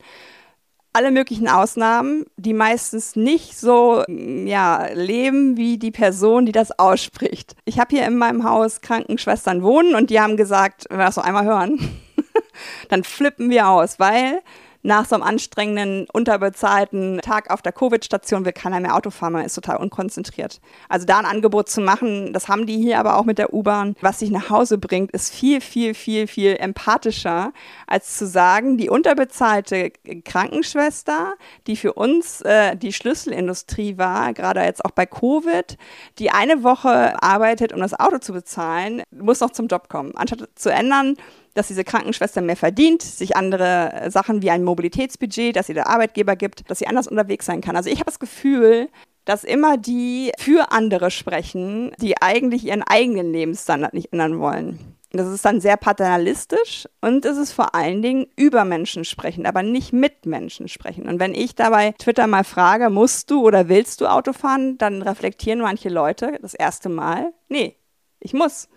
Speaker 3: alle möglichen Ausnahmen, die meistens nicht so ja, leben wie die Person, die das ausspricht. Ich habe hier in meinem Haus Krankenschwestern wohnen und die haben gesagt, wenn wir das noch einmal hören, dann flippen wir aus, weil nach so einem anstrengenden, unterbezahlten Tag auf der Covid-Station will keiner mehr Auto fahren, man ist total unkonzentriert. Also da ein Angebot zu machen, das haben die hier aber auch mit der U-Bahn, was sich nach Hause bringt, ist viel, viel, viel, viel empathischer, als zu sagen, die unterbezahlte Krankenschwester, die für uns äh, die Schlüsselindustrie war, gerade jetzt auch bei Covid, die eine Woche arbeitet, um das Auto zu bezahlen, muss noch zum Job kommen. Anstatt zu ändern, dass diese Krankenschwester mehr verdient, sich andere äh, Sachen wie ein Mobilitätsbudget, dass sie der Arbeitgeber gibt, dass sie anders unterwegs sein kann. Also ich habe das Gefühl, dass immer die für andere sprechen, die eigentlich ihren eigenen Lebensstandard nicht ändern wollen. Das ist dann sehr paternalistisch und es ist vor allen Dingen über Menschen sprechen, aber nicht mit Menschen sprechen. Und wenn ich dabei Twitter mal frage, musst du oder willst du Auto fahren, dann reflektieren manche Leute das erste Mal, nee, ich muss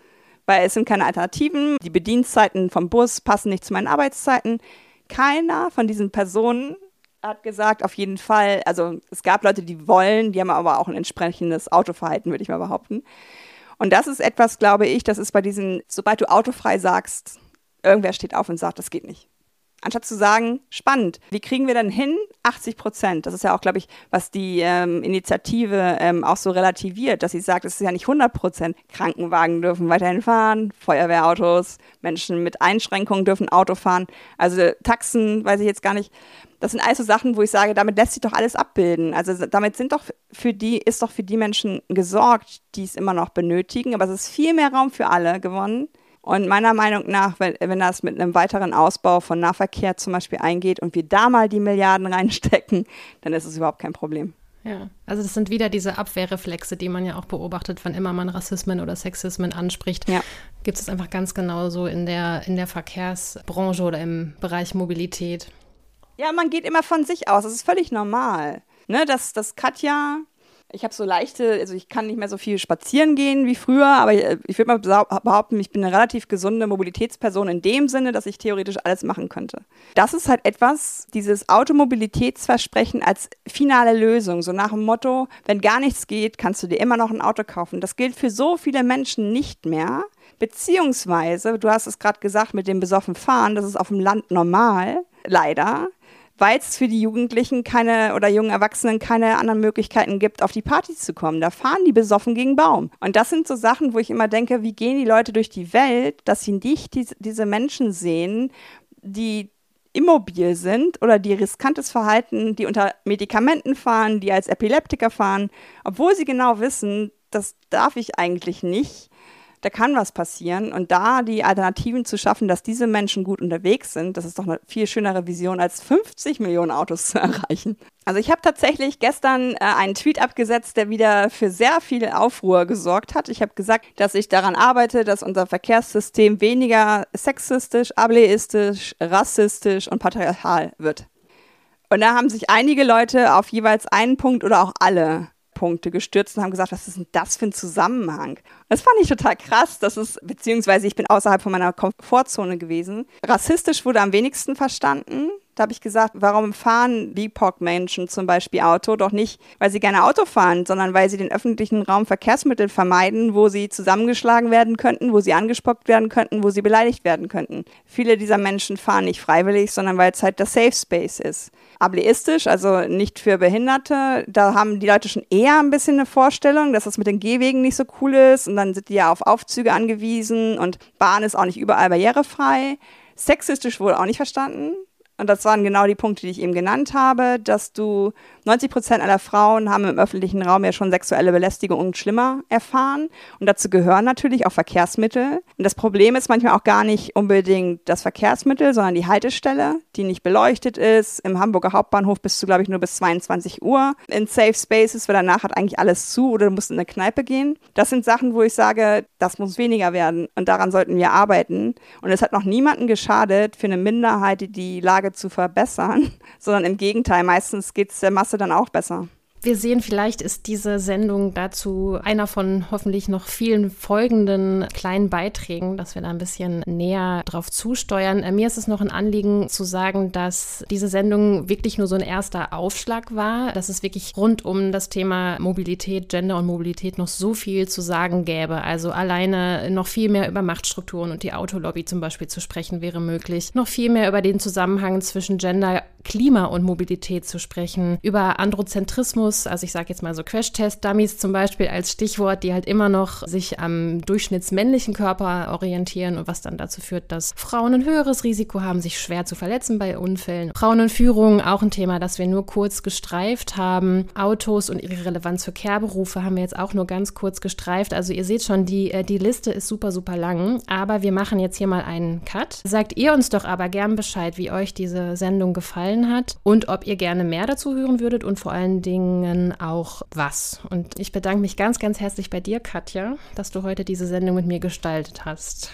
Speaker 3: weil es sind keine Alternativen. Die Bedienzeiten vom Bus passen nicht zu meinen Arbeitszeiten. Keiner von diesen Personen hat gesagt, auf jeden Fall, also es gab Leute, die wollen, die haben aber auch ein entsprechendes Autoverhalten, würde ich mal behaupten. Und das ist etwas, glaube ich, das ist bei diesen, sobald du autofrei sagst, irgendwer steht auf und sagt, das geht nicht. Anstatt zu sagen, spannend, wie kriegen wir denn hin? 80 Prozent. Das ist ja auch, glaube ich, was die ähm, Initiative ähm, auch so relativiert, dass sie sagt, es ist ja nicht 100 Prozent. Krankenwagen dürfen weiterhin fahren, Feuerwehrautos, Menschen mit Einschränkungen dürfen Auto fahren. Also Taxen, weiß ich jetzt gar nicht. Das sind also Sachen, wo ich sage, damit lässt sich doch alles abbilden. Also damit sind doch für die, ist doch für die Menschen gesorgt, die es immer noch benötigen. Aber es ist viel mehr Raum für alle gewonnen. Und meiner Meinung nach, wenn, wenn das mit einem weiteren Ausbau von Nahverkehr zum Beispiel eingeht und wir da mal die Milliarden reinstecken, dann ist es überhaupt kein Problem.
Speaker 2: Ja, also das sind wieder diese Abwehrreflexe, die man ja auch beobachtet, wann immer man Rassismen oder Sexismen anspricht. Ja. Gibt es einfach ganz genauso in der, in der Verkehrsbranche oder im Bereich Mobilität.
Speaker 3: Ja, man geht immer von sich aus. Das ist völlig normal. Ne, dass, dass Katja ich habe so leichte, also ich kann nicht mehr so viel spazieren gehen wie früher, aber ich, ich würde mal behaupten, ich bin eine relativ gesunde Mobilitätsperson in dem Sinne, dass ich theoretisch alles machen könnte. Das ist halt etwas, dieses Automobilitätsversprechen als finale Lösung, so nach dem Motto, wenn gar nichts geht, kannst du dir immer noch ein Auto kaufen. Das gilt für so viele Menschen nicht mehr. Beziehungsweise, du hast es gerade gesagt mit dem besoffen Fahren, das ist auf dem Land normal, leider weil es für die Jugendlichen keine oder jungen Erwachsenen keine anderen Möglichkeiten gibt, auf die Partys zu kommen. Da fahren die besoffen gegen Baum. Und das sind so Sachen, wo ich immer denke, wie gehen die Leute durch die Welt, dass sie nicht die, diese Menschen sehen, die immobil sind oder die riskantes Verhalten, die unter Medikamenten fahren, die als Epileptiker fahren, obwohl sie genau wissen, das darf ich eigentlich nicht da kann was passieren. Und da die Alternativen zu schaffen, dass diese Menschen gut unterwegs sind, das ist doch eine viel schönere Vision, als 50 Millionen Autos zu erreichen. Also ich habe tatsächlich gestern äh, einen Tweet abgesetzt, der wieder für sehr viel Aufruhr gesorgt hat. Ich habe gesagt, dass ich daran arbeite, dass unser Verkehrssystem weniger sexistisch, ableistisch, rassistisch und patriarchal wird. Und da haben sich einige Leute auf jeweils einen Punkt oder auch alle Punkte gestürzt und haben gesagt, was ist denn das für ein Zusammenhang? Das fand ich total krass, dass es, beziehungsweise ich bin außerhalb von meiner Komfortzone gewesen. Rassistisch wurde am wenigsten verstanden. Da habe ich gesagt, warum fahren BIPOC-Menschen zum Beispiel Auto? Doch nicht, weil sie gerne Auto fahren, sondern weil sie den öffentlichen Raum Verkehrsmittel vermeiden, wo sie zusammengeschlagen werden könnten, wo sie angespuckt werden könnten, wo sie beleidigt werden könnten. Viele dieser Menschen fahren nicht freiwillig, sondern weil es halt der Safe Space ist. Ableistisch, also nicht für Behinderte, da haben die Leute schon eher ein bisschen eine Vorstellung, dass das mit den Gehwegen nicht so cool ist und dann sind die ja auf Aufzüge angewiesen und Bahn ist auch nicht überall barrierefrei. Sexistisch wurde auch nicht verstanden. Und das waren genau die Punkte, die ich eben genannt habe, dass du 90 Prozent aller Frauen haben im öffentlichen Raum ja schon sexuelle Belästigung und schlimmer erfahren. Und dazu gehören natürlich auch Verkehrsmittel. Und das Problem ist manchmal auch gar nicht unbedingt das Verkehrsmittel, sondern die Haltestelle, die nicht beleuchtet ist. Im Hamburger Hauptbahnhof bist du, glaube ich, nur bis 22 Uhr in Safe Spaces, weil danach hat eigentlich alles zu oder du musst in eine Kneipe gehen. Das sind Sachen, wo ich sage, das muss weniger werden. Und daran sollten wir arbeiten. Und es hat noch niemanden geschadet, für eine Minderheit die Lage zu verbessern, sondern im Gegenteil, meistens geht es der Masse dann auch besser.
Speaker 2: Wir sehen, vielleicht ist diese Sendung dazu einer von hoffentlich noch vielen folgenden kleinen Beiträgen, dass wir da ein bisschen näher drauf zusteuern. Äh, mir ist es noch ein Anliegen zu sagen, dass diese Sendung wirklich nur so ein erster Aufschlag war, dass es wirklich rund um das Thema Mobilität, Gender und Mobilität noch so viel zu sagen gäbe. Also alleine noch viel mehr über Machtstrukturen und die Autolobby zum Beispiel zu sprechen wäre möglich. Noch viel mehr über den Zusammenhang zwischen Gender, Klima und Mobilität zu sprechen, über Androzentrismus Dummies, also ich sage jetzt mal so Crash-Test-Dummies zum Beispiel als Stichwort, die halt immer noch sich am durchschnittsmännlichen Körper orientieren und was dann dazu führt, dass Frauen ein höheres Risiko haben, sich schwer zu verletzen bei Unfällen. Frauen und Führung, auch ein Thema, das wir nur kurz gestreift haben. Autos und ihre Relevanz für Kehrberufe haben wir jetzt auch nur ganz kurz gestreift. Also ihr seht schon, die, äh, die Liste ist super, super lang. Aber wir machen jetzt hier mal einen Cut. Sagt ihr uns doch aber gern Bescheid, wie euch diese Sendung gefallen hat und ob ihr gerne mehr dazu hören würdet und vor allen Dingen Sendungen auch was. Und ich bedanke mich ganz, ganz herzlich bei dir, Katja, dass du heute diese Sendung mit mir gestaltet hast.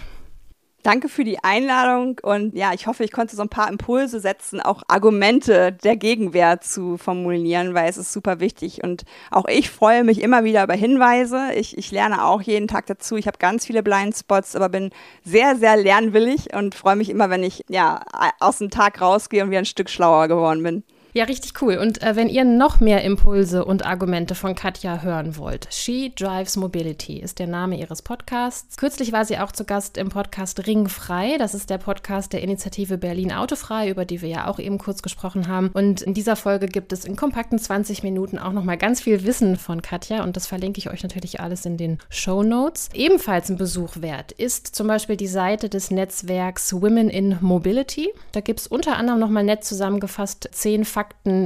Speaker 3: Danke für die Einladung und ja, ich hoffe, ich konnte so ein paar Impulse setzen, auch Argumente der Gegenwehr zu formulieren, weil es ist super wichtig und auch ich freue mich immer wieder über Hinweise. Ich, ich lerne auch jeden Tag dazu. Ich habe ganz viele Blindspots, aber bin sehr, sehr lernwillig und freue mich immer, wenn ich ja aus dem Tag rausgehe und wieder ein Stück schlauer geworden bin.
Speaker 2: Ja, richtig cool. Und äh, wenn ihr noch mehr Impulse und Argumente von Katja hören wollt, She Drives Mobility ist der Name ihres Podcasts. Kürzlich war sie auch zu Gast im Podcast Ringfrei. Das ist der Podcast der Initiative Berlin Autofrei, über die wir ja auch eben kurz gesprochen haben. Und in dieser Folge gibt es in kompakten 20 Minuten auch nochmal ganz viel Wissen von Katja und das verlinke ich euch natürlich alles in den Show Notes. Ebenfalls ein Besuch wert ist zum Beispiel die Seite des Netzwerks Women in Mobility. Da gibt es unter anderem nochmal nett zusammengefasst zehn Fakten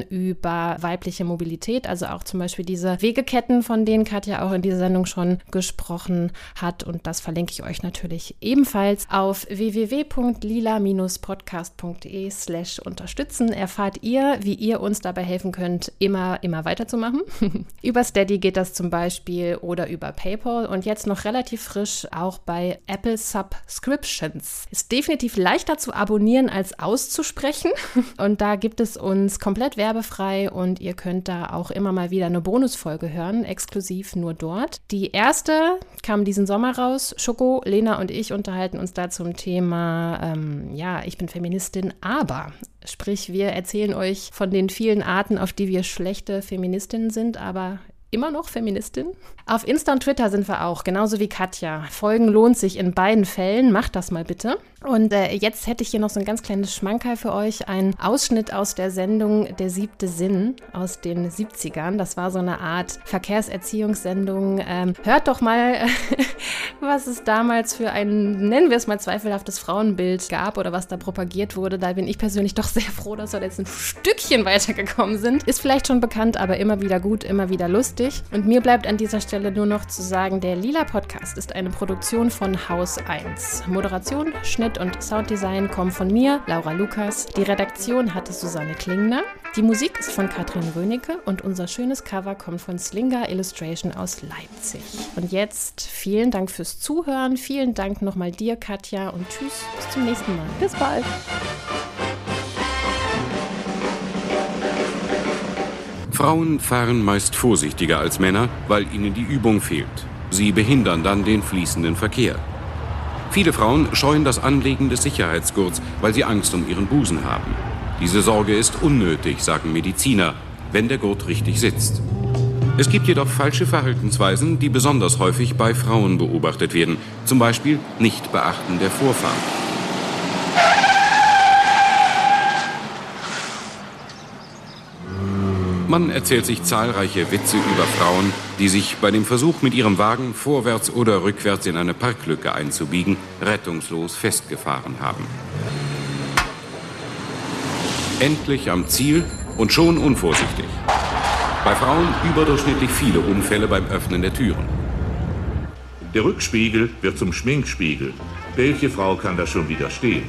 Speaker 2: über weibliche Mobilität, also auch zum Beispiel diese Wegeketten, von denen Katja auch in dieser Sendung schon gesprochen hat. Und das verlinke ich euch natürlich ebenfalls auf www.lila-podcast.de slash unterstützen. Erfahrt ihr, wie ihr uns dabei helfen könnt, immer, immer weiterzumachen. über Steady geht das zum Beispiel oder über PayPal und jetzt noch relativ frisch auch bei Apple Subscriptions. Ist definitiv leichter zu abonnieren als auszusprechen und da gibt es uns komplett werbefrei und ihr könnt da auch immer mal wieder eine Bonusfolge hören, exklusiv nur dort. Die erste kam diesen Sommer raus. Schoko, Lena und ich unterhalten uns da zum Thema, ähm, ja, ich bin Feministin, aber Sprich, wir erzählen euch von den vielen Arten, auf die wir schlechte Feministinnen sind, aber immer noch Feministin. Auf Insta und Twitter sind wir auch, genauso wie Katja. Folgen lohnt sich in beiden Fällen. Macht das mal bitte. Und äh, jetzt hätte ich hier noch so ein ganz kleines Schmankerl für euch. Ein Ausschnitt aus der Sendung Der siebte Sinn aus den 70ern. Das war so eine Art Verkehrserziehungssendung. Ähm, hört doch mal, was es damals für ein, nennen wir es mal, zweifelhaftes Frauenbild gab oder was da propagiert wurde. Da bin ich persönlich doch sehr froh, dass wir jetzt ein Stückchen weitergekommen sind. Ist vielleicht schon bekannt, aber immer wieder gut, immer wieder lustig. Und mir bleibt an dieser Stelle nur noch zu sagen, der Lila Podcast ist eine Produktion von Haus 1. Moderation, Schnitt und Sounddesign kommen von mir, Laura Lukas. Die Redaktion hatte Susanne Klingner. Die Musik ist von Katrin Rönecke und unser schönes Cover kommt von Slinger Illustration aus Leipzig. Und jetzt vielen Dank fürs Zuhören. Vielen Dank nochmal dir, Katja, und tschüss, bis zum nächsten Mal.
Speaker 3: Bis bald.
Speaker 4: Frauen fahren meist vorsichtiger als Männer, weil ihnen die Übung fehlt. Sie behindern dann den fließenden Verkehr. Viele Frauen scheuen das Anlegen des Sicherheitsgurts, weil sie Angst um ihren Busen haben. Diese Sorge ist unnötig, sagen Mediziner, wenn der Gurt richtig sitzt. Es gibt jedoch falsche Verhaltensweisen, die besonders häufig bei Frauen beobachtet werden, zum Beispiel Nichtbeachten der Vorfahrt. Man erzählt sich zahlreiche Witze über Frauen, die sich bei dem Versuch, mit ihrem Wagen vorwärts oder rückwärts in eine Parklücke einzubiegen, rettungslos festgefahren haben. Endlich am Ziel und schon unvorsichtig. Bei Frauen überdurchschnittlich viele Unfälle beim Öffnen der Türen.
Speaker 5: Der Rückspiegel wird zum Schminkspiegel. Welche Frau kann da schon widerstehen?